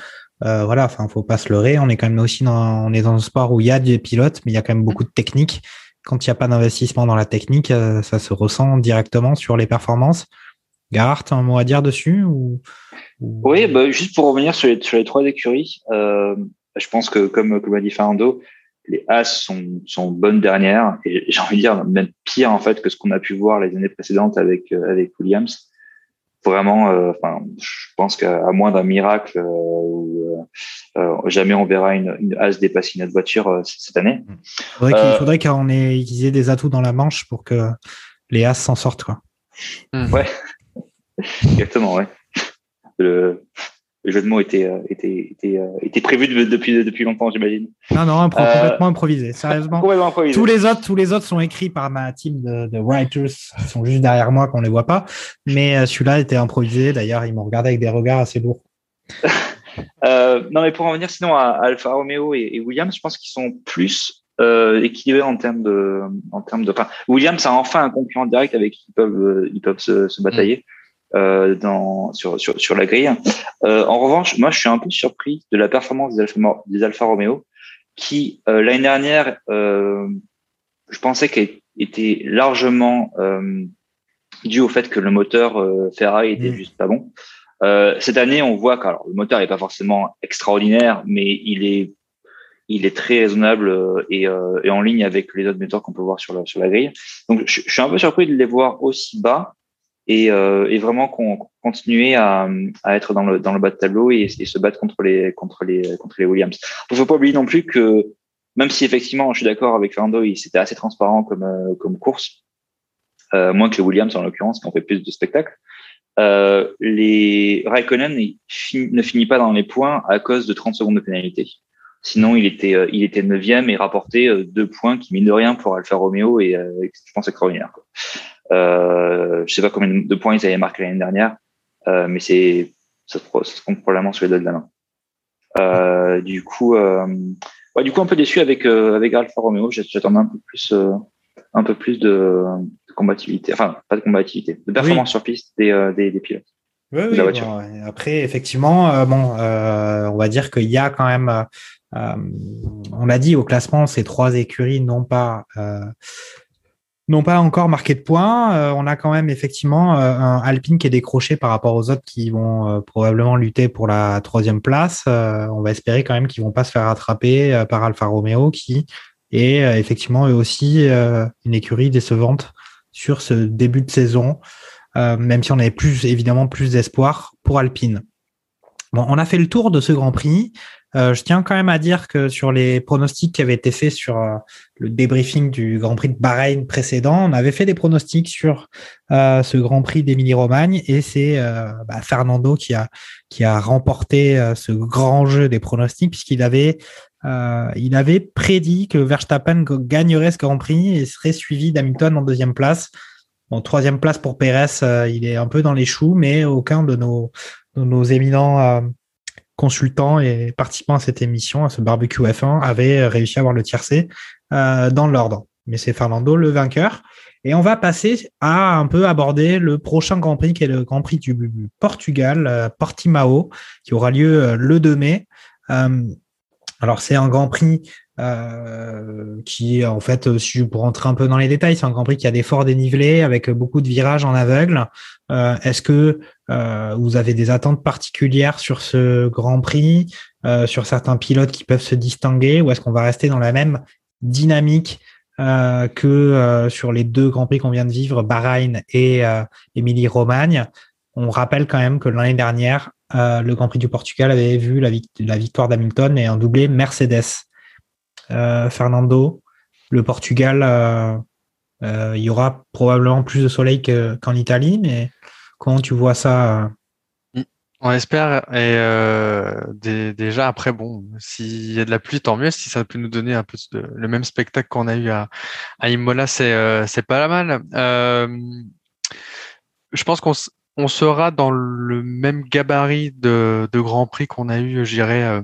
euh, voilà, enfin, faut pas se leurrer. On est quand même aussi dans, on est dans un sport où il y a des pilotes, mais il y a quand même beaucoup de technique. Quand il n'y a pas d'investissement dans la technique, euh, ça se ressent directement sur les performances. Garart, un mot à dire dessus ou, ou- Oui, bah, juste pour revenir sur les, sur les trois écuries, euh, je pense que comme, comme a dit Fernando, les As sont, sont bonnes dernières et j'ai envie de dire même pire en fait que ce qu'on a pu voir les années précédentes avec euh, avec Williams. Vraiment, euh, enfin, je pense qu'à moins d'un miracle, euh, où, euh, jamais on verra une, une As dépasser notre voiture euh, cette année. euh, faudrait qu'on ait aient des atouts dans la manche pour que les As s'en sortent quoi. Ouais, exactement, ouais. Le, le jeu de mots était euh, était était, euh, était prévu de- depuis depuis longtemps, j'imagine. Non, non, impro- Euh, complètement improvisé. Sérieusement. Complètement improvisé. Tous les autres, tous les autres sont écrits par ma team de, de writers qui sont juste derrière moi qu'on les voit pas. Mais celui-là était improvisé. D'ailleurs, ils m'ont regardé avec des regards assez lourds. Euh, non, mais pour en venir sinon à Alfa Romeo et, et Williams, je pense qu'ils sont plus euh, équilibrés en termes de, en termes de. Enfin, Williams a enfin un concurrent direct avec qui ils peuvent, ils peuvent se, se batailler. Euh, dans, sur, sur, sur la grille. Euh, en revanche, moi, je suis un peu surpris de la performance des Alfa, des Alfa Romeo, qui euh, l'année dernière, euh, je pensais qu'elle était largement euh, due au fait que le moteur euh, Ferrari était Mm. juste pas bon. Euh, cette année, on voit que alors, le moteur n'est pas forcément extraordinaire, mais il est il est très raisonnable et, euh, et en ligne avec les autres moteurs qu'on peut voir sur la, sur la grille. Donc, je, je suis un peu surpris de les voir aussi bas et, euh, et vraiment qu'on continuer à, à être dans le, dans le bas de tableau et, se battre contre les, contre les, contre les Williams. Il faut pas oublier non plus que même si effectivement, je suis d'accord avec Fernando, c'était assez transparent comme, euh, comme course, euh, moins que les Williams en l'occurrence, qui ont fait plus de spectacles. Euh, les Raikkonen ne finit pas dans les points à cause de 30 secondes de pénalité. Sinon, il était, euh, il était neuvième et rapportait euh, deux points qui, mine de rien, pour Alfa Romeo et euh, je pense extraordinaire. Quoi. Euh, je sais pas combien de points ils avaient marqué l'année dernière, euh, mais c'est ça, se compte probablement sur les doigts de la main. Euh, du coup, euh, ouais, du coup, un peu déçu avec avec Alfa Romeo. J'attendais un peu plus, un peu plus de, de combativité, enfin pas de combativité, de performance sur piste des, des, des pilotes. Oui, de oui, bon, après, effectivement, euh, bon, euh, on va dire qu'il y a quand même, euh, on l'a dit au classement, ces trois écuries n'ont pas, n'ont pas encore marqué de points. Euh, on a quand même effectivement euh, un Alpine qui est décroché par rapport aux autres qui vont euh, probablement lutter pour la troisième place. On va espérer quand même qu'ils vont pas se faire rattraper par Alfa Romeo qui est effectivement eux aussi une écurie décevante sur ce début de saison. Même si on avait plus évidemment plus d'espoir pour Alpine. Bon, on a fait le tour de ce Grand Prix. Euh, je tiens quand même à dire que sur les pronostics qui avaient été faits sur euh, le débriefing du Grand Prix de Bahreïn précédent, on avait fait des pronostics sur euh, ce Grand Prix d'Émilie-Romagne et c'est euh, bah, Fernando qui a qui a remporté ce grand jeu des pronostics puisqu'il avait il avait prédit que Verstappen gagnerait ce Grand Prix et serait suivi d'Hamilton en deuxième place. En troisième place pour Pérez, il est un peu dans les choux, mais aucun de nos, de nos éminents consultants et participants à cette émission, à ce barbecue F1, avait réussi à avoir le tiercé euh, dans l'ordre. Mais c'est Fernando le vainqueur. Et on va passer à un peu aborder le prochain Grand Prix, qui est le Grand Prix du Portugal, euh, Portimao, qui aura lieu euh, le 2 mai. Alors c'est un Grand Prix euh, qui en fait, si pour rentrer un peu dans les détails, c'est un Grand Prix qui a des forts dénivelés avec beaucoup de virages en aveugle. Euh, Est-ce que euh, vous avez des attentes particulières sur ce Grand Prix, euh, sur certains pilotes qui peuvent se distinguer, ou est-ce qu'on va rester dans la même dynamique euh, que euh, sur les deux Grands Prix qu'on vient de vivre, Bahreïn et euh, Émilie-Romagne? On rappelle quand même que l'année dernière, euh, le Grand Prix du Portugal avait vu la victoire d'Hamilton et un doublé Mercedes. Euh, Fernando, le Portugal, euh, euh, il y aura probablement plus de soleil qu'en qu Italie, mais comment tu vois ça On espère. Et déjà, après, bon, s'il y a de la pluie, tant mieux. Si ça peut nous donner un peu le même spectacle qu'on a eu à, à Imola, c'est euh, pas mal. Je pense qu'on on sera dans le même gabarit de, de Grand Prix qu'on a eu, je dirais,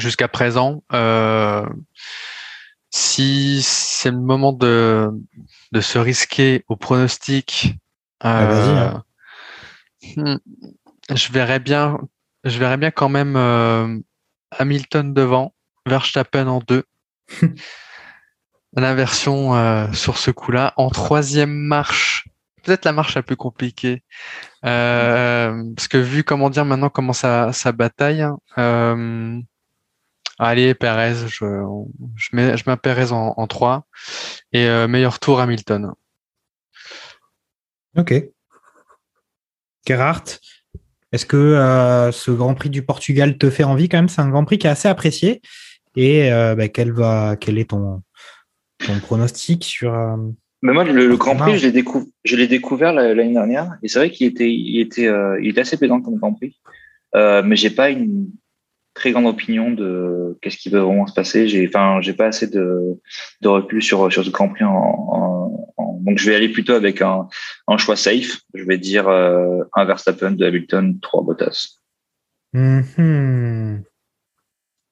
jusqu'à présent. Euh, si c'est le moment de, de se risquer au pronostic, euh, hein. hmm, je verrais bien, je verrais bien quand même euh, Hamilton devant, Verstappen en deux. L'inversion euh, sur ce coup-là. En troisième marche, peut-être la marche la plus compliquée. Parce que vu comment dire maintenant comment ça, ça bataille, euh, allez Perez, je, je mets, je mets Perez en, en 3 et euh, meilleur tour Hamilton. Ok. Gerhardt, est-ce que euh, ce Grand Prix du Portugal te fait envie quand même? C'est un Grand Prix qui est assez apprécié. Et euh, bah, quel, va, quel est ton, ton pronostic sur euh, Mais moi, le, le Grand Prix, je l'ai décou découvert l'année dernière, et c'est vrai qu'il était, il était, euh, il était assez plaisant comme Grand Prix. Euh, mais j'ai pas une très grande opinion de qu'est-ce qui va vraiment se passer. J'ai, enfin, j'ai pas assez de, de recul sur sur ce Grand Prix. En, en, en, donc, je vais aller plutôt avec un, un choix safe. Je vais dire euh, un Verstappen, de Hamilton, trois Bottas. Mm -hmm.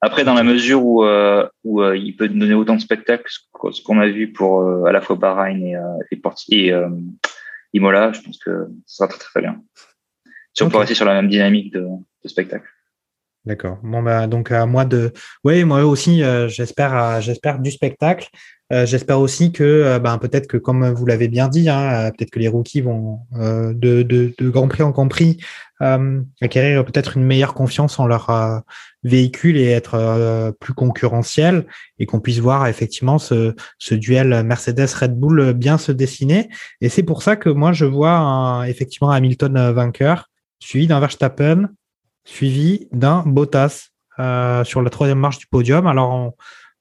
Après, dans la mesure où, euh, où euh, il peut donner autant de spectacles, ce qu'on a vu pour euh, à la fois Bahreïn et, et, et, Imola, je pense que ça sera très très, très bien. Si on peut rester sur la même dynamique de, de spectacle. D'accord. Bon bah donc à moi de. Oui, moi aussi, euh, j'espère, euh, j'espère du spectacle. Euh, j'espère aussi que, ben, peut-être que comme vous l'avez bien dit, hein, peut-être que les rookies vont de, de, Grand Prix en Grand Prix acquérir peut-être une meilleure confiance en leur véhicule et être plus concurrentiel et qu'on puisse voir effectivement ce, ce duel Mercedes-Red Bull bien se dessiner. Et c'est pour ça que moi je vois effectivement Hamilton vainqueur, suivi d'un Verstappen, suivi d'un Bottas euh, sur la troisième marche du podium. Alors on-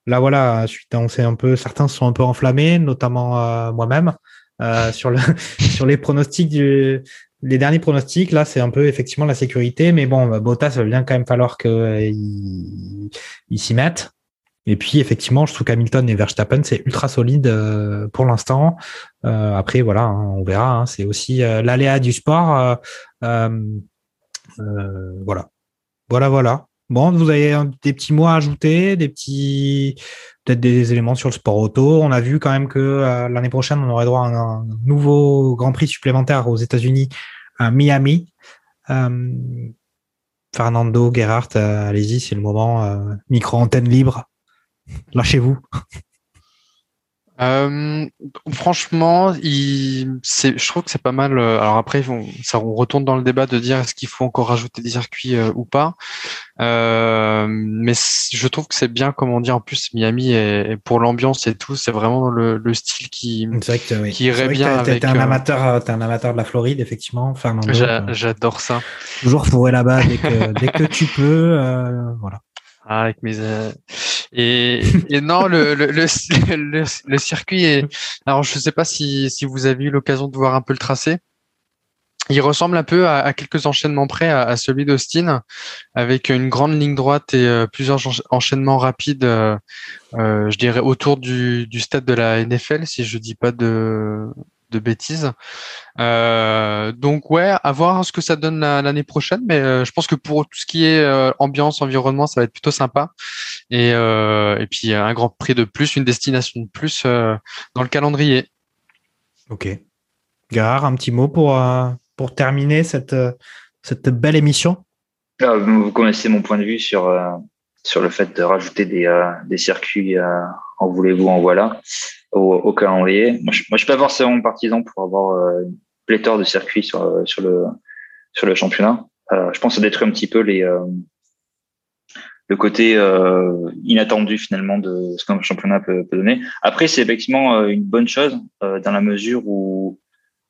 là voilà, on sait un peu, certains sont un peu enflammés, notamment euh, moi-même euh, sur le sur les pronostics les derniers pronostics. Là, c'est un peu effectivement la sécurité, mais bon, bah, Bottas, il va bien quand même falloir qu'il il s'y mette. Et puis effectivement, je trouve qu'Hamilton et Verstappen, c'est ultra solide pour l'instant. Après, voilà, hein, on verra. hein, c'est aussi euh, l'aléa du sport. Euh, voilà. Voilà, voilà. Bon, vous avez des petits mots à ajouter, des petits, peut-être des éléments sur le sport auto. On a vu quand même que euh, l'année prochaine, on aurait droit à un, nouveau Grand Prix supplémentaire aux États-Unis à Miami. Euh, Fernando, Gerhardt, allez-y, c'est le moment. micro antenne libre. Lâchez-vous. Euh, franchement, il, c'est, je trouve que c'est pas mal. euh, Alors après, on, ça, on retourne dans le débat de dire est-ce qu'il faut encore rajouter des circuits euh, ou pas. Euh, mais je trouve que c'est bien, comme on dit en plus, Miami et, et pour l'ambiance et tout, c'est vraiment le, le style qui. Que, oui. Qui irait bien t'es- t'es- avec, t'es un euh, amateur, euh, t'es un amateur de la Floride, effectivement. J'a- euh, J'adore ça. toujours fourré là-bas dès que, dès que tu peux. euh, voilà. Ah, avec mes euh, et, et non le le, le le le circuit est alors je sais pas si si vous avez eu l'occasion de voir un peu le tracé il ressemble un peu à, à quelques enchaînements près à, à celui d'Austin avec une grande ligne droite et euh, plusieurs encha- enchaînements rapides euh, euh, je dirais autour du du stade de la NFL si je dis pas de de bêtises. Euh, donc ouais, à voir ce que ça donne la- l'année prochaine, mais euh, je pense que pour tout ce qui est euh, ambiance, environnement, ça va être plutôt sympa. Et, euh, et puis un grand prix de plus, une destination de plus euh, dans le calendrier. Ok. Gare, un petit mot pour, euh, pour terminer cette, cette belle émission? Ah, vous connaissez mon point de vue sur, euh, sur le fait de rajouter des, euh, des circuits euh, en voulez-vous, en voilà, au, au calendrier. Moi je, moi, je suis pas forcément partisan pour avoir euh, une pléthore de circuits sur, sur, le, sur le championnat. Euh, je pense que ça détruit un petit peu les, euh, le côté euh, inattendu finalement de ce qu'un championnat peut, peut donner. Après, c'est effectivement euh, une bonne chose euh, dans la mesure où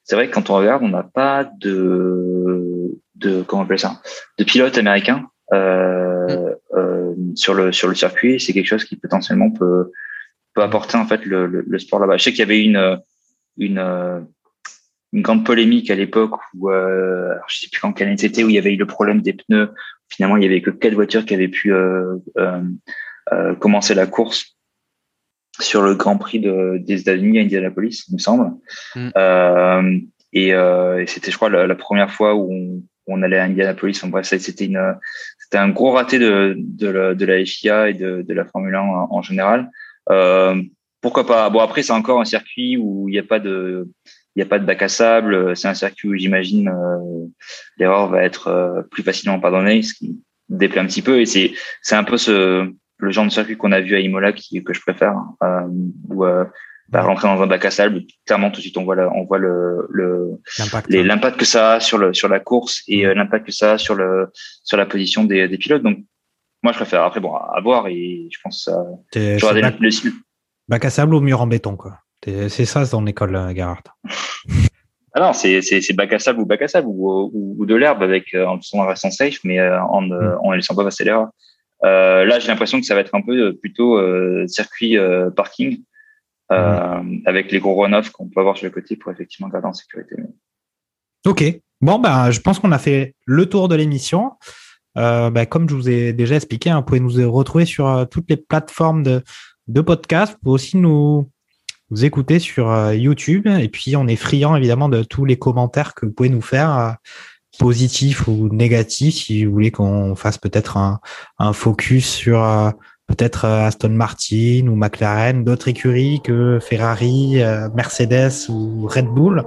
c'est vrai que quand on regarde, on n'a pas de, de comment on appelle ça, de pilote américain euh, euh, sur le sur le circuit. C'est quelque chose qui potentiellement peut peut apporter en fait le, le, le sport là-bas. Je sais qu'il y avait une une une grande polémique à l'époque où euh, je sais plus quand quelle année c'était où il y avait eu le problème des pneus. Finalement, il y avait que quatre voitures qui avaient pu euh, euh, euh, commencer la course sur le Grand Prix de, des États-Unis à Indianapolis, il me semble. Mm. Euh, et, euh, et c'était, je crois, la, la première fois où on, on allait à Indianapolis. En bref, c'était une, c'était un gros raté de, de, la, de la FIA et de, de la Formule 1 en, en général. Euh, pourquoi pas? Bon, après, c'est encore un circuit où il n'y a pas de, il n'y a pas de bac à sable. C'est un circuit où j'imagine euh, l'erreur va être euh, plus facilement pardonnée, ce qui déplaît un petit peu. Et c'est, c'est un peu ce, le genre de circuit qu'on a vu à Imola qui, que je préfère, euh, où euh, bah, rentrer dans un bac à sable, clairement tout de suite on voit, le, on voit le, le L'impact. l'impact que ça a sur le sur la course et euh, l'impact que ça a sur le sur la position des, des pilotes. Donc moi je préfère. Après bon, à voir et je pense je regardais bac, le, le- bac à sable ou mur en béton, quoi. C'est c'est ça dans l'école, euh, Gerhardt. Ah non, c'est c'est c'est bac à sable ou bac à sable ou, ou, ou de l'herbe avec euh, en en restant safe, mais euh, en euh, en laissant pas passer l'erreur. Là, j'ai l'impression que ça va être un peu plutôt circuit parking euh, avec les gros run-off qu'on peut avoir sur le côté pour effectivement garder en sécurité. Ok. Bon, ben, je pense qu'on a fait le tour de l'émission. Ben, comme je vous ai déjà expliqué, hein, vous pouvez nous retrouver sur toutes les plateformes de, de podcast. Vous pouvez aussi nous, nous écouter sur euh, YouTube. Et puis, on est friand évidemment de tous les commentaires que vous pouvez nous faire, euh, positifs ou négatifs, si vous voulez qu'on fasse peut-être un, focus sur euh, peut-être Aston Martin ou McLaren, d'autres écuries que Ferrari, Mercedes ou Red Bull.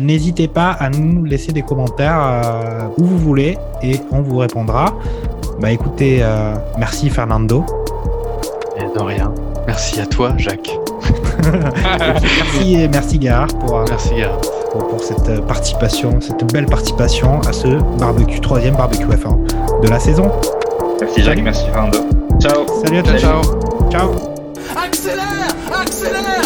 N'hésitez pas à nous laisser des commentaires où vous voulez et on vous répondra. Bah écoutez, merci Fernando. Et de rien. Merci à toi, Jacques. merci, merci Gare pour, merci Gare. Pour, pour, cette participation, cette belle participation à ce barbecue, troisième barbecue F1 de la saison. Merci Jacques, merci Fernando. Ciao. Salut à tous. Ciao. Ciao. Accélère Accélère